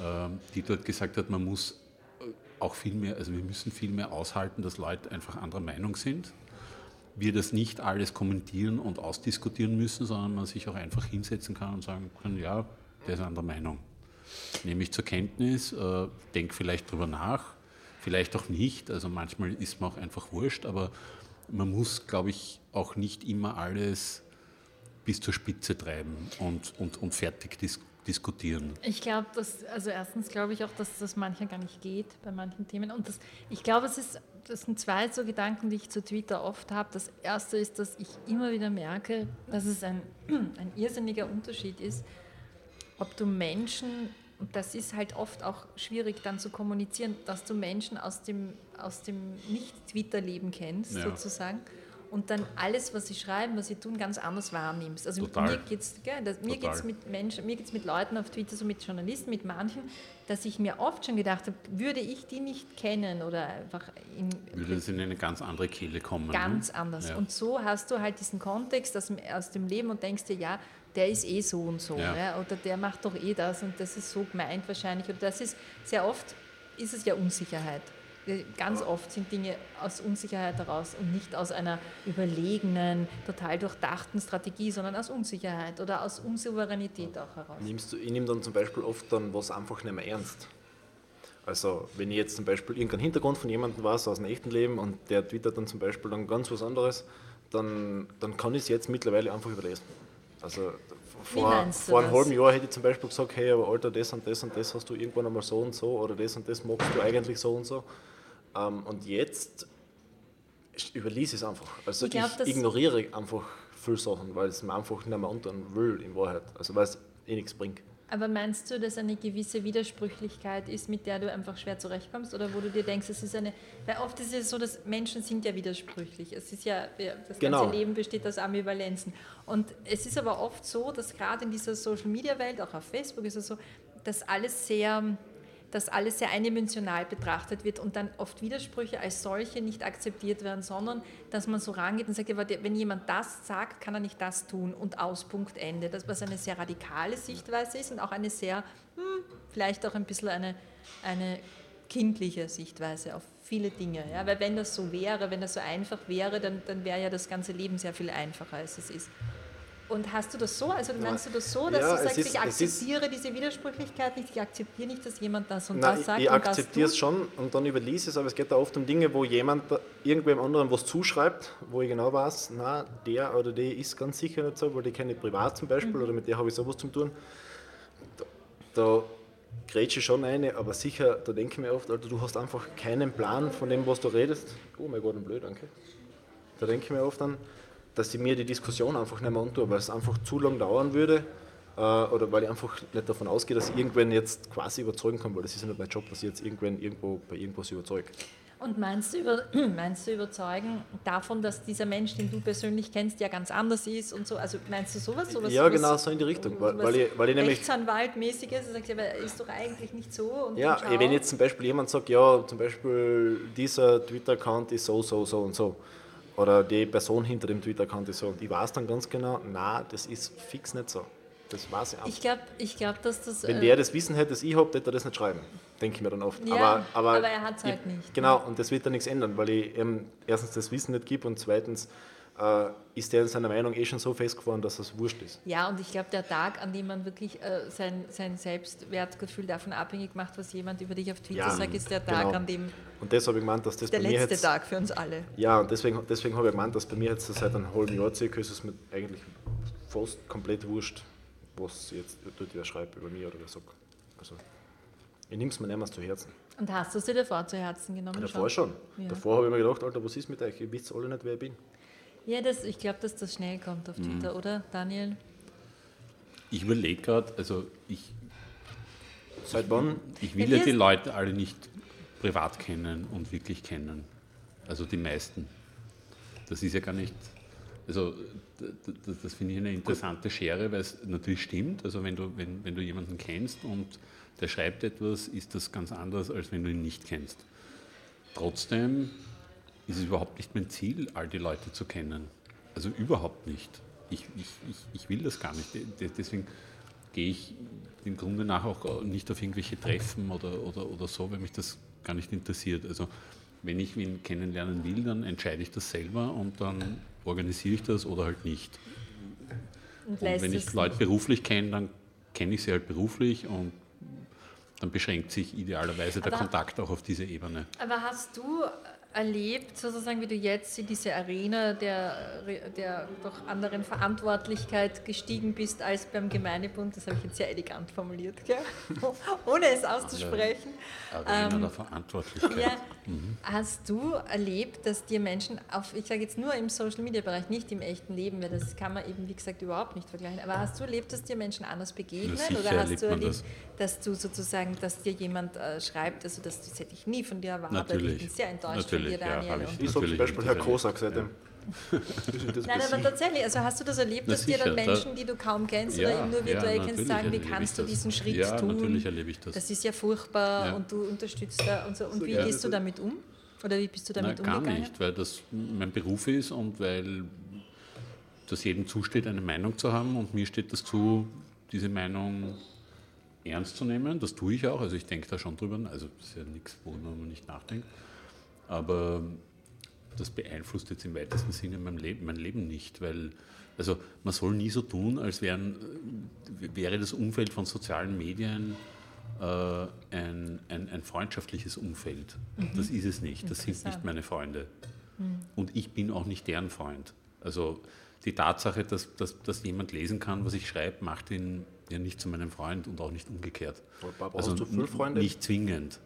ähm, die dort gesagt hat, man muss äh, auch viel mehr, also wir müssen viel mehr aushalten, dass Leute einfach anderer Meinung sind. Wir das nicht alles kommentieren und ausdiskutieren müssen, sondern man sich auch einfach hinsetzen kann und sagen kann, ja, der ist anderer Meinung. Nehme ich zur Kenntnis, äh, denke vielleicht drüber nach, vielleicht auch nicht. Also manchmal ist mir auch einfach wurscht, aber man muss, glaube ich, auch nicht immer alles bis zur Spitze treiben und, und, und fertig dis diskutieren. Ich glaube, dass, also erstens glaube ich auch, dass das manchmal gar nicht geht bei manchen Themen. Und das, ich glaube, es ist, das sind zwei so Gedanken, die ich zu Twitter oft habe. Das erste ist, dass ich immer wieder merke, dass es ein, [CLEARS THROAT] ein irrsinniger Unterschied ist, ob du Menschen, und das ist halt oft auch schwierig dann zu kommunizieren, dass du Menschen aus dem, aus dem Nicht-Twitter-Leben kennst, Ja. sozusagen. Und dann alles, was sie schreiben, was sie tun, ganz anders wahrnimmst. Also Total. mir geht es mir Total. geht's mit Menschen, mir geht's mit Leuten auf Twitter, so mit Journalisten, mit manchen, dass ich mir oft schon gedacht habe, würde ich die nicht kennen oder einfach in, Würde es in eine ganz andere Kehle kommen. ganz ne? anders. Ja. Und so hast du halt diesen Kontext aus dem, aus dem Leben und denkst dir, ja, der ist eh so und so. Ja. Ja. Oder der macht doch eh das und das ist so gemeint wahrscheinlich. Und das ist sehr oft ist es ja Unsicherheit. Ganz oft sind Dinge aus Unsicherheit heraus und nicht aus einer überlegenen, total durchdachten Strategie, sondern aus Unsicherheit oder aus Unsouveränität auch heraus. Nimmst du, ich nehme dann zum Beispiel oft dann was einfach nicht mehr ernst. Also wenn ich jetzt zum Beispiel irgendeinen Hintergrund von jemandem weiß aus dem echten Leben und der twittert dann zum Beispiel dann ganz was anderes, dann, dann kann ich es jetzt mittlerweile einfach überlesen. Also vor, vor einem halben Jahr hätte ich zum Beispiel gesagt, hey, aber Alter, das und das und das hast du irgendwann einmal so und so oder das und das magst du eigentlich so und so. Ähm, und jetzt überließ ich es einfach. Also Ich ich ignoriere einfach viele Sachen, weil es mir einfach nicht mehr antun will in Wahrheit. Also weil es eh nichts bringt. Aber meinst du, dass eine gewisse Widersprüchlichkeit ist, mit der du einfach schwer zurechtkommst? Oder wo du dir denkst, es ist eine. Weil oft ist es so, dass Menschen sind ja widersprüchlich. Es ist ja, das Genau. ganze Leben besteht aus Ambivalenzen. Und es ist aber oft so, dass gerade in dieser Social Media Welt, auch auf Facebook ist es so, dass alles sehr dass alles sehr eindimensional betrachtet wird und dann oft Widersprüche als solche nicht akzeptiert werden, sondern dass man so rangeht und sagt, wenn jemand das sagt, kann er nicht das tun und aus Punkt Ende. Das, was eine sehr radikale Sichtweise ist und auch eine sehr, hm, vielleicht auch ein bisschen eine, eine kindliche Sichtweise auf viele Dinge. Ja? Weil wenn das so wäre, wenn das so einfach wäre, dann, dann wäre ja das ganze Leben sehr viel einfacher, als es ist. Und hast du das so? Also meinst du das so, dass Ja, du sagst, ist- ich akzeptiere diese Widersprüchlichkeit nicht, ich akzeptiere nicht, dass jemand das und Nein, das sagt ich das akzeptiere es schon und dann überließ es, aber es geht da oft um Dinge, wo jemand irgendwem anderen was zuschreibt, wo ich genau weiß, na, der oder die ist ganz sicher nicht so, weil die kenne ich privat zum Beispiel Mhm. oder mit der habe ich sowas zu tun. Da, da grätsche ich schon eine, aber sicher, da denke ich mir oft, Alter, du hast einfach keinen Plan von dem, was du redest. Oh mein Gott, ein blöd, danke. Da denke ich mir oft an, dass ich mir die Diskussion einfach nicht mehr antue, weil es einfach zu lang dauern würde äh, oder weil ich einfach nicht davon ausgehe, dass ich irgendwen jetzt quasi überzeugen kann, weil das ist ja nicht mein Job, dass ich jetzt irgendwen irgendwo bei irgendwas überzeuge. Und meinst du, über, [CLEARS THROAT] meinst du überzeugen davon, dass dieser Mensch, den du persönlich kennst, ja ganz anders ist und so? Also meinst du sowas? sowas Ja, sowas- genau so in die Richtung, weil- weil ich- weil ich nämlich- Rechtsanwaltmäßiges, du sagst, ja, er ist doch eigentlich nicht so. Ja, wenn jetzt zum Beispiel jemand sagt, ja, zum Beispiel dieser Twitter-Account ist so, so, so und so. Oder die Person hinter dem Twitter-Account ist so. Und ich weiß dann ganz genau, na, das ist fix nicht so. Das weiß ich einfach. Ich glaube, ich glaub, dass das. Wenn äh, der das Wissen hätte, das ich habe, hätte er das nicht schreiben. Denke ich mir dann oft. Ja, aber, aber, aber er hat's halt ich- nicht, Genau, und das wird dann nichts ändern, weil ich ihm erstens das Wissen nicht gebe und zweitens äh, ist der in seiner Meinung eh schon so festgefahren, dass es wurscht ist. Ja, und ich glaube, der Tag, an dem man wirklich äh, sein, sein Selbstwertgefühl davon abhängig macht, was jemand über dich auf Twitter Ja, sagt, ist der Tag, genau. an dem Und das habe ich gemeint, dass das der bei mir letzte jetzt. Tag für uns alle. Ja, und deswegen, deswegen habe ich gemeint, dass bei mir jetzt seit einem halben Jahr circa ist es mir eigentlich fast komplett wurscht, was jetzt dort wer schreibt über mich oder wer sagt. Also, ich nehme es mir mehr zu Herzen. Und hast du sie davor zu Herzen genommen? Davor schon. Ja. Davor habe ich mir gedacht, Alter, was ist mit euch? Ihr wisst alle nicht, wer ich bin. Ja, das, ich glaube, dass das schnell kommt auf Mhm. Twitter, oder, Daniel? Ich überlege gerade, also ich, Seit wann? ich will Ja, ja die Leute alle nicht privat kennen und wirklich kennen. Also die meisten. Das ist ja gar nicht. Also das, das finde ich eine interessante Schere, weil es natürlich stimmt. Also wenn du, wenn, wenn du jemanden kennst und der schreibt etwas, ist das ganz anders, als wenn du ihn nicht kennst. Trotzdem ist es überhaupt nicht mein Ziel, all die Leute zu kennen. Also überhaupt nicht. Ich, ich, ich, ich will das gar nicht. De- Deswegen gehe ich im Grunde nach auch nicht auf irgendwelche Treffen oder, oder, oder so, weil mich das gar nicht interessiert. Also wenn ich wen kennenlernen will, dann entscheide ich das selber und dann organisiere ich das oder halt nicht. Und, Und wenn ich Leute beruflich kenne, dann kenne ich sie halt beruflich und dann beschränkt sich idealerweise der Aber- Kontakt auch auf diese Ebene. Aber hast du erlebt, sozusagen, wie du jetzt in diese Arena der, der doch anderen Verantwortlichkeit gestiegen bist als beim Gemeindebund? Das habe ich jetzt sehr elegant formuliert, gell? [LAUGHS] ohne es auszusprechen. Arena Ähm, der Verantwortlichkeit. Ja, hast du erlebt, dass dir Menschen auf, ich sage jetzt nur im Social Media Bereich, nicht im echten Leben, weil das kann man eben wie gesagt überhaupt nicht vergleichen, aber hast du erlebt, dass dir Menschen anders begegnen oder hast du erlebt, dass du sozusagen, dass dir jemand äh, schreibt, also das, das hätte ich nie von dir erwartet, Natürlich. ich bin sehr enttäuscht Natürlich, von dir, ja, Daniel. habe ich. und- Ich Natürlich zum Beispiel Herr das Kosak seitdem. Das ist das Nein, aber tatsächlich, also hast du das erlebt, Na dass dir dann sicher, da- Menschen, die du kaum kennst oder eben nur ja, virtuell kennst, natürlich sagen, wie kannst du das. diesen Schritt ja, tun? natürlich erlebe ich das. Das ist ja furchtbar Ja. und du unterstützt da und so. Und So, wie ja, gehst du damit um? Oder wie bist du damit gar umgegangen? nicht, weil das mein Beruf ist und weil das jedem zusteht, eine Meinung zu haben und mir steht das zu, diese Meinung ernst zu nehmen. Das tue ich auch, also ich denke da schon drüber, also das ist ja nichts, worüber man nicht nachdenkt, aber das beeinflusst jetzt im weitesten Sinne mein Leben, mein Leben nicht, weil also man soll nie so tun, als wären, äh, wäre das Umfeld von sozialen Medien äh, ein, ein, ein freundschaftliches Umfeld. Das ist es nicht. Das sind nicht meine Freunde. Und ich bin auch nicht deren Freund. Also die Tatsache, dass, dass, dass jemand lesen kann, was ich schreibe, macht ihn ja nicht zu meinem Freund und auch nicht umgekehrt. Barbara, also du viele Freunde? nicht zwingend.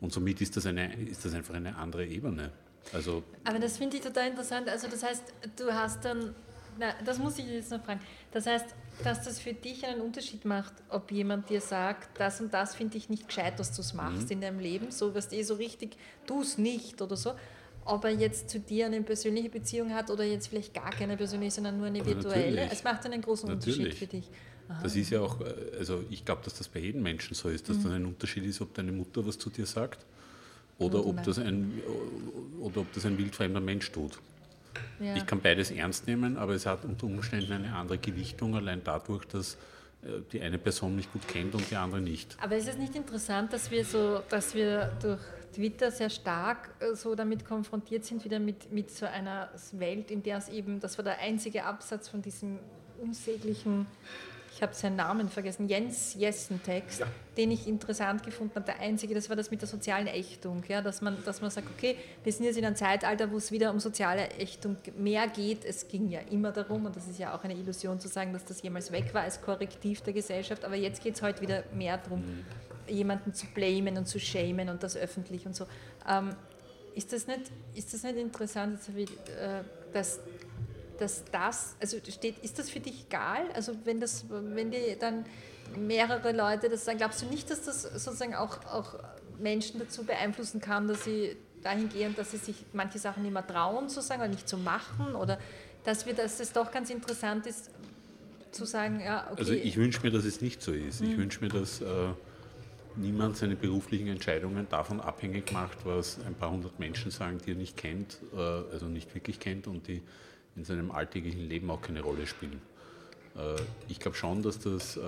Und somit ist das, eine, ist das einfach eine andere Ebene. Also Aber das finde ich total interessant. Also das heißt, du hast dann, na, das muss ich jetzt noch fragen. Das heißt, dass das für dich einen Unterschied macht, ob jemand dir sagt, das und das finde ich nicht gescheit, dass du es machst Mhm. in deinem Leben, so was eh so richtig, tu es nicht oder so. Ob er jetzt zu dir eine persönliche Beziehung hat oder jetzt vielleicht gar keine persönliche, sondern nur eine Aber virtuelle. Es macht einen großen Unterschied Natürlich. für dich. Das ist ja auch, äh, also ich glaube, dass das bei jedem Menschen so ist, dass Mhm. dann ein Unterschied ist, ob deine Mutter was zu dir sagt oder ob das ein oder ob das ein wildfremder Mensch tut. Ja. Ich kann beides ernst nehmen, aber es hat unter Umständen eine andere Gewichtung, allein dadurch, dass äh, die eine Person mich gut kennt und die andere nicht. Aber ist es nicht interessant, dass wir so, dass wir durch Twitter sehr stark äh, so damit konfrontiert sind, wieder mit, mit so einer Welt, in der es eben, das war der einzige Absatz von diesem unsäglichen, ich habe seinen Namen vergessen, Jens Jessen-Text, Ja. den ich interessant gefunden habe. Der einzige, das war das mit der sozialen Ächtung, ja, dass, man, dass man sagt, okay, wir sind jetzt in einem Zeitalter, wo es wieder um soziale Ächtung mehr geht. Es ging ja immer darum, und das ist ja auch eine Illusion zu sagen, dass das jemals weg war als Korrektiv der Gesellschaft, aber jetzt geht es heute wieder mehr darum, jemanden zu blamen und zu shamen und das öffentlich und so. Ähm, ist, das nicht, ist das nicht interessant, äh, dass, dass das, also steht, ist das für dich egal? Also wenn das, wenn dir dann mehrere Leute das sagen, glaubst du nicht, dass das sozusagen auch, auch Menschen dazu beeinflussen kann, dass sie dahin gehen, dass sie sich manche Sachen nicht mehr trauen zu sagen oder nicht zu machen oder dass wir, dass es doch ganz interessant ist, zu sagen, ja, okay. Also ich wünsche mir, dass es nicht so ist. Mhm. Ich wünsche mir, dass äh, niemand seine beruflichen Entscheidungen davon abhängig macht, was ein paar hundert Menschen sagen, die er nicht kennt, äh, also nicht wirklich kennt und die in seinem alltäglichen Leben auch keine Rolle spielen. Äh, ich glaube schon, dass das, äh,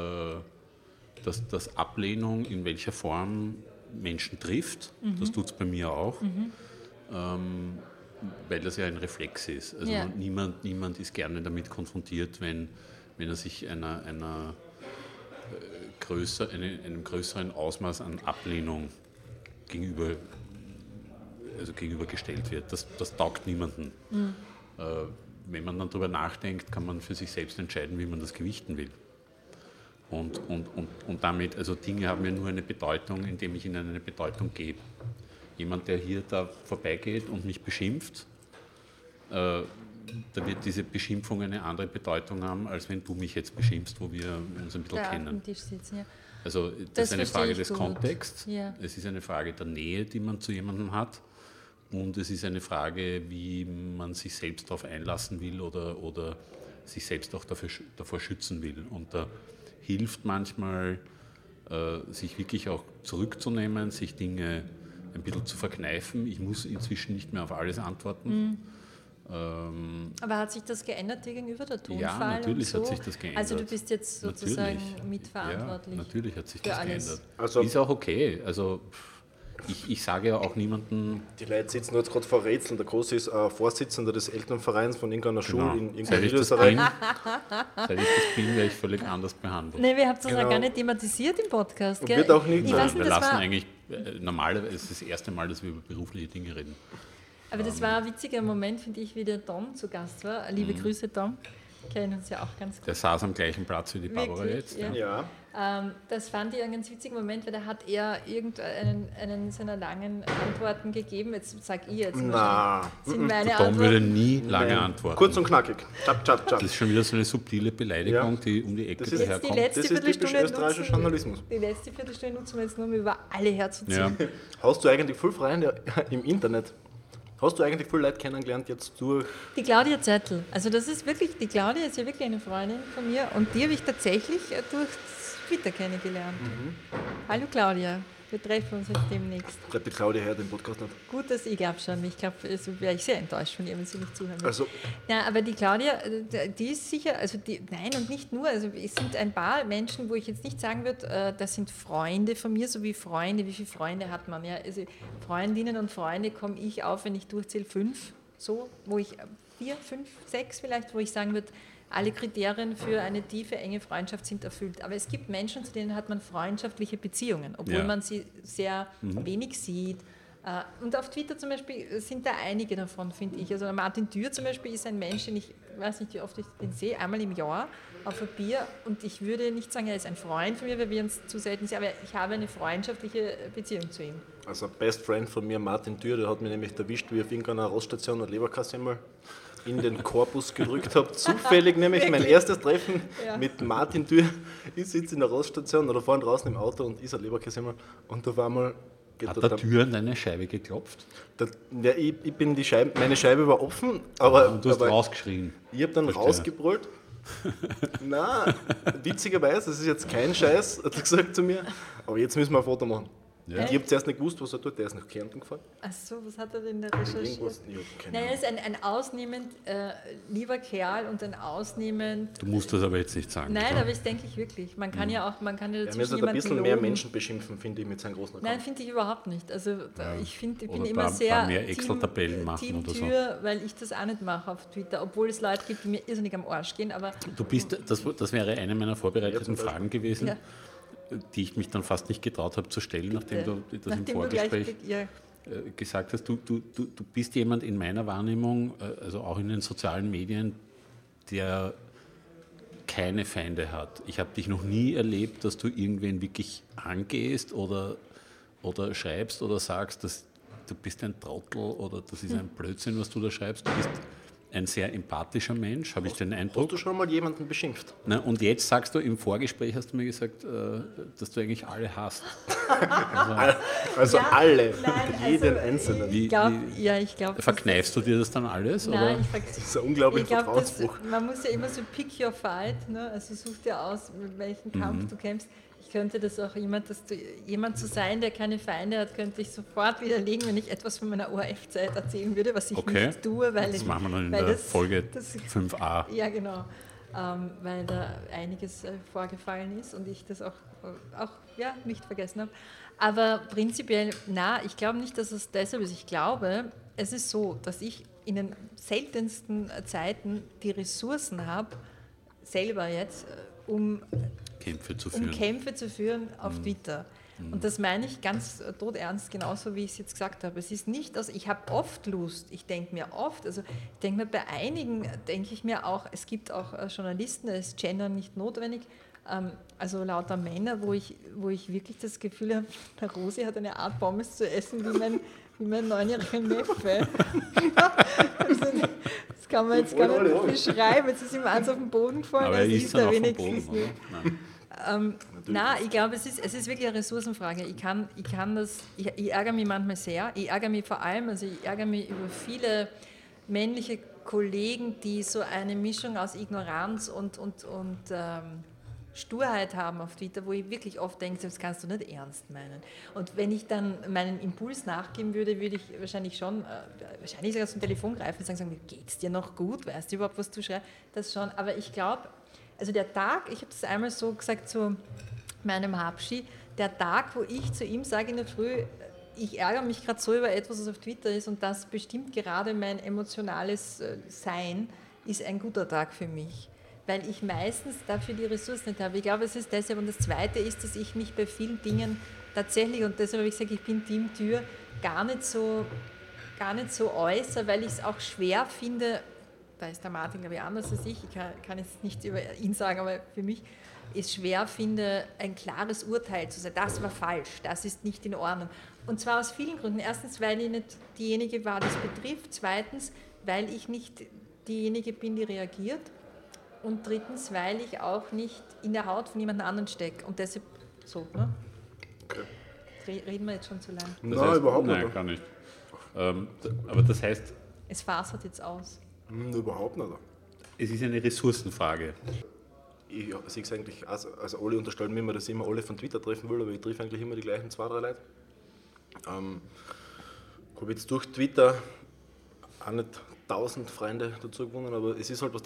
dass, dass Ablehnung in welcher Form Menschen trifft. Mhm. Das tut es bei mir auch. Ähm, weil das ja ein Reflex ist. Also Ja. niemand, niemand ist gerne damit konfrontiert, wenn, wenn er sich einer, einer äh, größer, eine, einem größeren Ausmaß an Ablehnung gegenüber, also gegenübergestellt wird. Das, das taugt niemandem. Äh, wenn man dann darüber nachdenkt, kann man für sich selbst entscheiden, wie man das gewichten will. Und, und, und, und damit, also Dinge haben ja nur eine Bedeutung, indem ich ihnen eine Bedeutung gebe. Jemand, der hier da vorbeigeht und mich beschimpft, äh, da wird diese Beschimpfung eine andere Bedeutung haben, als wenn du mich jetzt beschimpfst, wo wir uns ein bisschen da kennen. sitzen, ja. Also das, Das ist eine Frage des gut. Kontexts, Ja. es ist eine Frage der Nähe, die man zu jemandem hat und es ist eine Frage, wie man sich selbst darauf einlassen will oder, oder sich selbst auch dafür, davor schützen will. Und da hilft manchmal, äh, sich wirklich auch zurückzunehmen, sich Dinge ein bisschen zu verkneifen. Ich muss inzwischen nicht mehr auf alles antworten. Mhm. Ähm, Aber hat sich das geändert gegenüber der Tonfall? Ja, natürlich und so? hat sich das geändert. Also du bist jetzt sozusagen Natürlich. mitverantwortlich. Ja, natürlich hat sich das alles. geändert. Also- ist auch okay. Also pff, ich, ich sage ja auch niemandem, Die Leute sitzen jetzt gerade vor Rätseln. Der Große ist äh, Vorsitzender des Elternvereins von irgendeiner Schule in Genau. irgendeiner ich, das Niederösterreich. bin, seit ich das bin, werde ich völlig anders behandelt. Nee, wir haben das ja Genau. gar nicht thematisiert im Podcast. Und Gell? wird auch nie ich weiß wir nicht, lassen eigentlich, äh, normalerweise ist das erste Mal, dass wir über berufliche Dinge reden. Aber das war ein witziger Moment, finde ich, wie der Tom zu Gast war. Liebe Mhm. Grüße, Tom. Kennen uns ja auch ganz gut. Der saß am gleichen Platz wie die Barbara Wirklich? jetzt. Ja. Ja, Ähm, das fand ich einen ganz witzigen Moment, weil da hat er irgendeinen einen seiner langen Antworten gegeben. Jetzt sage ich jetzt. na. Sind meine Der Tom würde Antworten. nie lange Nein. antworten. Kurz und knackig. Tschap, tschap, tschap. das ist schon wieder so eine subtile Beleidigung, Ja. die um die Ecke Das ist- Die daherkommt. letzte Das ist typisch Viertelstunde österreichischer nutzen- Journalismus. Die letzte Viertelstunde nutzen wir jetzt nur, um über alle herzuziehen. Ja. Hast du eigentlich voll Freunde im Internet? Hast du eigentlich voll Leute kennengelernt jetzt durch? Die Claudia Zettel. Also das ist wirklich, die Claudia ist ja wirklich eine Freundin von mir und die habe ich tatsächlich äh, durch Twitter kennengelernt. Mhm. Hallo Claudia, wir treffen uns jetzt demnächst. Bleibt die Claudia her, den Podcast nicht. Gut, dass ich glaube schon. Ich glaube, also wäre ich sehr enttäuscht von ihr, wenn sie nicht zuhören würde. Also, Ja, aber die Claudia, äh, die ist sicher, also die, nein und nicht nur, also es sind ein paar Menschen, wo ich jetzt nicht sagen würde, äh, das sind Freunde von mir, so wie Freunde, wie viele Freunde hat man? Ja, also Freundinnen und Freunde komme ich auf, wenn ich durchzähle, fünf, so, wo ich, äh, vier, fünf, sechs vielleicht, wo ich sagen würde, alle Kriterien für eine tiefe, enge Freundschaft sind erfüllt. Aber es gibt Menschen, zu denen hat man freundschaftliche Beziehungen, obwohl Ja. man sie sehr wenig sieht, Äh, und auf Twitter zum Beispiel sind da einige davon, finde ich. Also Martin Dürr zum Beispiel ist ein Mensch, den ich weiß nicht, wie oft ich den sehe, einmal im Jahr auf ein Bier. Und ich würde nicht sagen, er ist ein Freund von mir, weil wir uns zu selten sehen, aber ich habe eine freundschaftliche Beziehung zu ihm. Also Best Friend von mir, Martin Dürr, der hat mich nämlich erwischt, wie auf irgendeiner Roststation und Leberkasse einmal in den Korpus gedrückt habe. Zufällig nämlich mein erstes Treffen ja. mit Martin Dürr. Ich sitze in der Roststation oder vorne draußen im Auto und ist ein Leberkäse und auf einmal geht Hat der Tür an deine Scheibe geklopft? Der, ja, ich, ich, bin die Scheibe, meine Scheibe war offen, aber. Und du hast aber rausgeschrien. Ich habe dann Verstehe. rausgebrüllt. [LAUGHS] Na, witzigerweise, das ist jetzt kein Scheiß, hat er gesagt zu mir, aber jetzt müssen wir ein Foto machen. Ja. Ich habe zuerst nicht gewusst, was er tut. Der ist nach Kärnten gefahren. Ach so, was hat er denn da recherchiert? Nein, er ist ein, ein ausnehmend äh, lieber Kerl und ein ausnehmend. Du musst das aber jetzt nicht sagen. Nein, klar. aber das denke ich wirklich. Man kann mhm. ja auch, man kann ja dazwischen Er müsste ein bisschen mehr Menschen beschimpfen, finde ich, mit seinem großen Account. Nein, finde ich überhaupt nicht. Also ja. ich finde, ich bin immer sehr mehr Excel-Tabellen machen Team oder so. Tür, weil ich das auch nicht mache auf Twitter, obwohl es Leute gibt, die mir irrsinnig am Arsch gehen. Aber du bist, das, das wäre eine meiner vorbereiteten Fragen gewesen. Die ich mich dann fast nicht getraut habe zu stellen, nachdem du das nachdem im Vorgespräch ja. Äh, gesagt hast. Du, du, du, du bist jemand in meiner Wahrnehmung, äh, also auch in den sozialen Medien, der keine Feinde hat. Ich habe dich noch nie erlebt, dass du irgendwen wirklich angehst oder, oder schreibst oder sagst, dass du bist ein Trottel oder das ist ein Blödsinn, was du da schreibst. Du bist ein sehr empathischer Mensch, habe ich den Eindruck. Hast du schon mal jemanden beschimpft? Na, und jetzt sagst du, im Vorgespräch hast du mir gesagt, äh, dass du eigentlich alle hast. also, [LAUGHS] also ja, alle, nein, jeden also, Einzelnen. Wie, glaub, wie, ja, ich glaube. Verkneifst du dir das dann alles? Nein, oder? Ich das ist ein unglaublicher Vertrauensbruch. Man muss ja immer so pick your fight, ne? also such dir aus, mit welchem Kampf mhm. du kämpfst könnte das auch jemand, dass du, jemand zu sein, der keine Feinde hat, könnte ich sofort widerlegen, wenn ich etwas von meiner ORF-Zeit erzählen würde, was ich okay. nicht tue. Weil das ich, machen wir dann in der das, Folge das, 5a. Ja, genau. Ähm, weil da einiges äh, vorgefallen ist und ich das auch, auch ja, nicht vergessen habe. Aber prinzipiell, na, ich glaube nicht, dass es deshalb ist. Ich glaube, es ist so, dass ich in den seltensten Zeiten die Ressourcen habe, selber jetzt, äh, um Kämpfe zu führen. Um Kämpfe zu führen auf mhm. Twitter. Mhm. Und das meine ich ganz todernst, genauso wie ich es jetzt gesagt habe. Es ist nicht, also ich habe oft Lust, ich denke mir oft, also ich denke mir bei einigen, denke ich mir auch, es gibt auch äh, Journalisten, da ist Gender nicht notwendig, ähm, also lauter Männer, wo ich, wo ich wirklich das Gefühl habe, [LAUGHS] der Rosi hat eine Art Pommes zu essen wie mein, wie mein neunjähriger Neffe. [LAUGHS] also, das kann man jetzt gar nicht beschreiben, jetzt ist ihm eins auf den Boden gefallen, Aber er ist er wenigstens nicht. Ähm, na, ich glaube, es ist, es ist wirklich eine Ressourcenfrage. Ich kann, ich kann das, ich, ich, ärgere mich manchmal sehr. Ich ärgere mich vor allem, also ich ärgere mich über viele männliche Kollegen, die so eine Mischung aus Ignoranz und, und, und ähm, Sturheit haben auf Twitter, wo ich wirklich oft denke, das kannst du nicht ernst meinen. Und wenn ich dann meinen Impuls nachgeben würde, würde ich wahrscheinlich schon, äh, wahrscheinlich sogar zum Telefon greifen und sagen, sagen geht es dir noch gut? Weißt du überhaupt, was du schreibst? Das schon. Aber ich glaube, also der Tag, ich habe das einmal so gesagt zu meinem Habschi, der Tag, wo ich zu ihm sage in der Früh, ich ärgere mich gerade so über etwas, was auf Twitter ist und das bestimmt gerade mein emotionales äh, Sein, ist ein guter Tag für mich. Weil ich meistens dafür die Ressourcen nicht habe. Ich glaube, es ist deshalb. Und das Zweite ist, dass ich mich bei vielen Dingen tatsächlich, und deshalb habe ich gesagt, ich bin Team Tür, gar nicht so, gar nicht so äußere, weil ich es auch schwer finde, da ist der Martin, glaube ich, anders als ich, ich kann, kann jetzt nichts über ihn sagen, aber für mich ist schwer finde, ein klares Urteil zu sagen, das war falsch, das ist nicht in Ordnung. Und zwar aus vielen Gründen. Erstens, weil ich nicht diejenige war, die es betrifft. Zweitens, weil ich nicht diejenige bin, die reagiert. Und drittens, weil ich auch nicht in der Haut von jemand anderen stecke. Und deshalb so. Ne? Okay. Reden wir jetzt schon zu lang? Nein, überhaupt nicht. Nein, gar nicht. Ähm, aber das heißt. Es fasert jetzt aus. Hm, überhaupt nicht. Es ist eine Ressourcenfrage. Ich sehe es eigentlich, also, also alle unterstellen mir immer, dass ich immer alle von Twitter treffen will, aber ich treffe eigentlich immer die gleichen zwei, drei Leute. Ähm, habe jetzt durch Twitter auch nicht tausend Freunde dazu gewonnen, aber es ist halt was,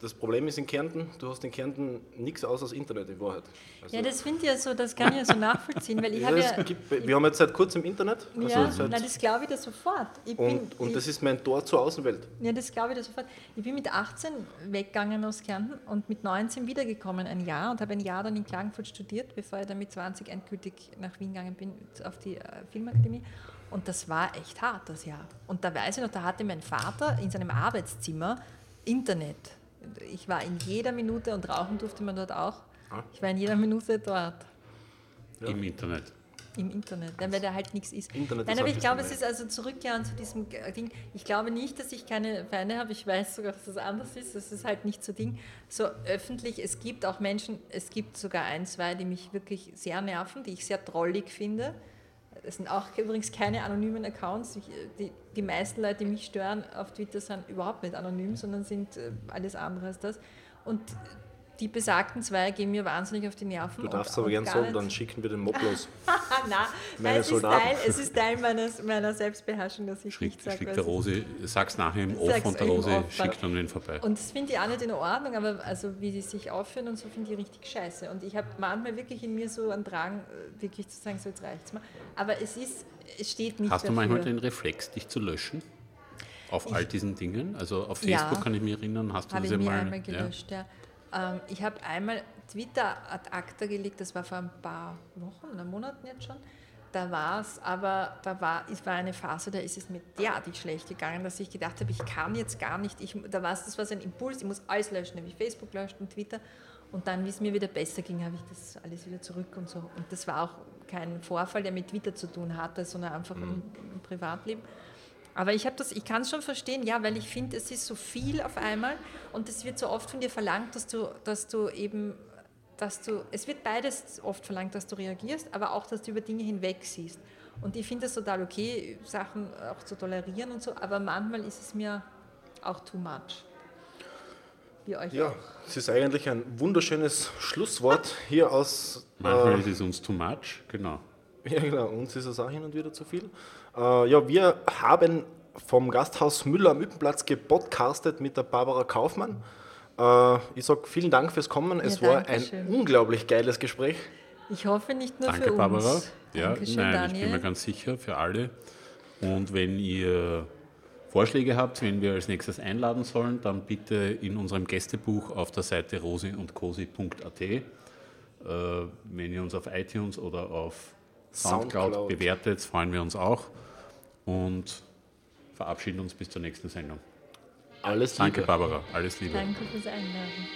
das Problem ist in Kärnten, du hast in Kärnten nichts außer das Internet in Wahrheit. Also ja, das finde ich ja so, das kann ich ja so nachvollziehen, weil ich ja, habe ja... Gibt, wir haben jetzt seit kurzem Internet. Also ja, nein, das glaube ich da sofort. Ich und, bin, und das ist mein Tor zur Außenwelt. Ja, das glaube ich da sofort. Ich bin mit 18 weggegangen aus Kärnten und mit 19 wiedergekommen, ein Jahr, und habe ein Jahr dann in Klagenfurt studiert, bevor ich dann mit 20 endgültig nach Wien gegangen bin, auf die äh, Filmakademie. Und das war echt hart, das Jahr. Und da weiß ich noch, da hatte mein Vater in seinem Arbeitszimmer Internet. Ich war in jeder Minute und rauchen durfte man dort auch. Ah. Ich war in jeder Minute dort Im Internet. im Internet, dann weil da halt nichts ist. Internet Nein, ist aber ich glaube, es ist also zurückkehren zu diesem Ding. Ich glaube nicht, dass ich keine Feinde habe. Ich weiß sogar, dass das anders ist. Das ist halt nicht so Ding. So öffentlich, es gibt auch Menschen, es gibt sogar ein, zwei, die mich wirklich sehr nerven, die ich sehr drollig finde. Es sind auch übrigens keine anonymen Accounts. Ich, die, die meisten Leute, die mich stören auf Twitter, sind überhaupt nicht anonym, sondern sind äh, alles andere als das. Und die besagten zwei gehen mir wahnsinnig auf die Nerven. Du darfst und- aber und gern sagen, dann schicken wir den Mob [LAUGHS] los. Nein, Meine es, ist. Teil, es ist Teil meines, meiner Selbstbeherrschung, dass ich Schickt, nicht sage, schickt der es Rose, sag's nachher im Off und der Rose Off, schickt dann wen vorbei. Und das finde ich auch nicht in Ordnung, aber also wie die sich aufführen und so finde ich richtig scheiße. Und ich habe manchmal wirklich in mir so einen Drang, äh, wirklich zu sagen, so jetzt reicht's mal. Aber es ist, es steht nicht Hast du dafür. manchmal den Reflex, dich zu löschen? Auf all diesen Dingen? Also auf Ja. Facebook kann ich mich erinnern, hast du Habe das ich mir einmal? einmal gelöscht, ja. Ähm, ich habe einmal Twitter ad acta gelegt, das war vor ein paar Wochen oder Monaten jetzt schon. Da war es, aber da war, es war eine Phase, da ist es mir derartig schlecht gegangen, dass ich gedacht habe, ich kann jetzt gar nicht, ich, da war es, das war so ein Impuls, ich muss alles löschen, nämlich Facebook löscht und Twitter. Und dann, wie es mir wieder besser ging, habe ich das alles wieder zurück und so. Und das war auch kein Vorfall, der mit Twitter zu tun hatte, sondern einfach im, im Privatleben. Aber ich habe das, ich kann es schon verstehen, ja, weil ich finde, es ist so viel auf einmal und es wird so oft von dir verlangt, dass du, dass du eben, dass du, es wird beides oft verlangt, dass du reagierst, aber auch, dass du über Dinge hinweg siehst. Und ich finde es total okay, Sachen auch zu tolerieren und so, aber manchmal ist es mir auch too much. Wie euch Ja, auch. es ist eigentlich ein wunderschönes Schlusswort hier aus. Manchmal Äh, ist es uns too much, genau. [LAUGHS] ja, genau, uns ist es auch hin und wieder zu viel. Äh, ja, wir haben vom Gasthaus Müller am Üppenplatz gepodcastet mit der Barbara Kaufmann. Äh, ich sage vielen Dank fürs Kommen. Es Ja, war ein schön. unglaublich geiles Gespräch. Ich hoffe nicht nur Danke, für uns. Barbara. Ja, Dankeschön, nein, ich Daniel. bin mir ganz sicher für alle. Und wenn ihr Vorschläge habt, wen wir als nächstes einladen sollen, dann bitte in unserem Gästebuch auf der Seite rosi-und-cosi.at. Äh, wenn ihr uns auf iTunes oder auf Soundcloud, Soundcloud. bewertet, freuen wir uns auch. Und verabschieden uns bis zur nächsten Sendung. Alles Liebe. Danke, Barbara. Alles Liebe. Danke fürs Einladen.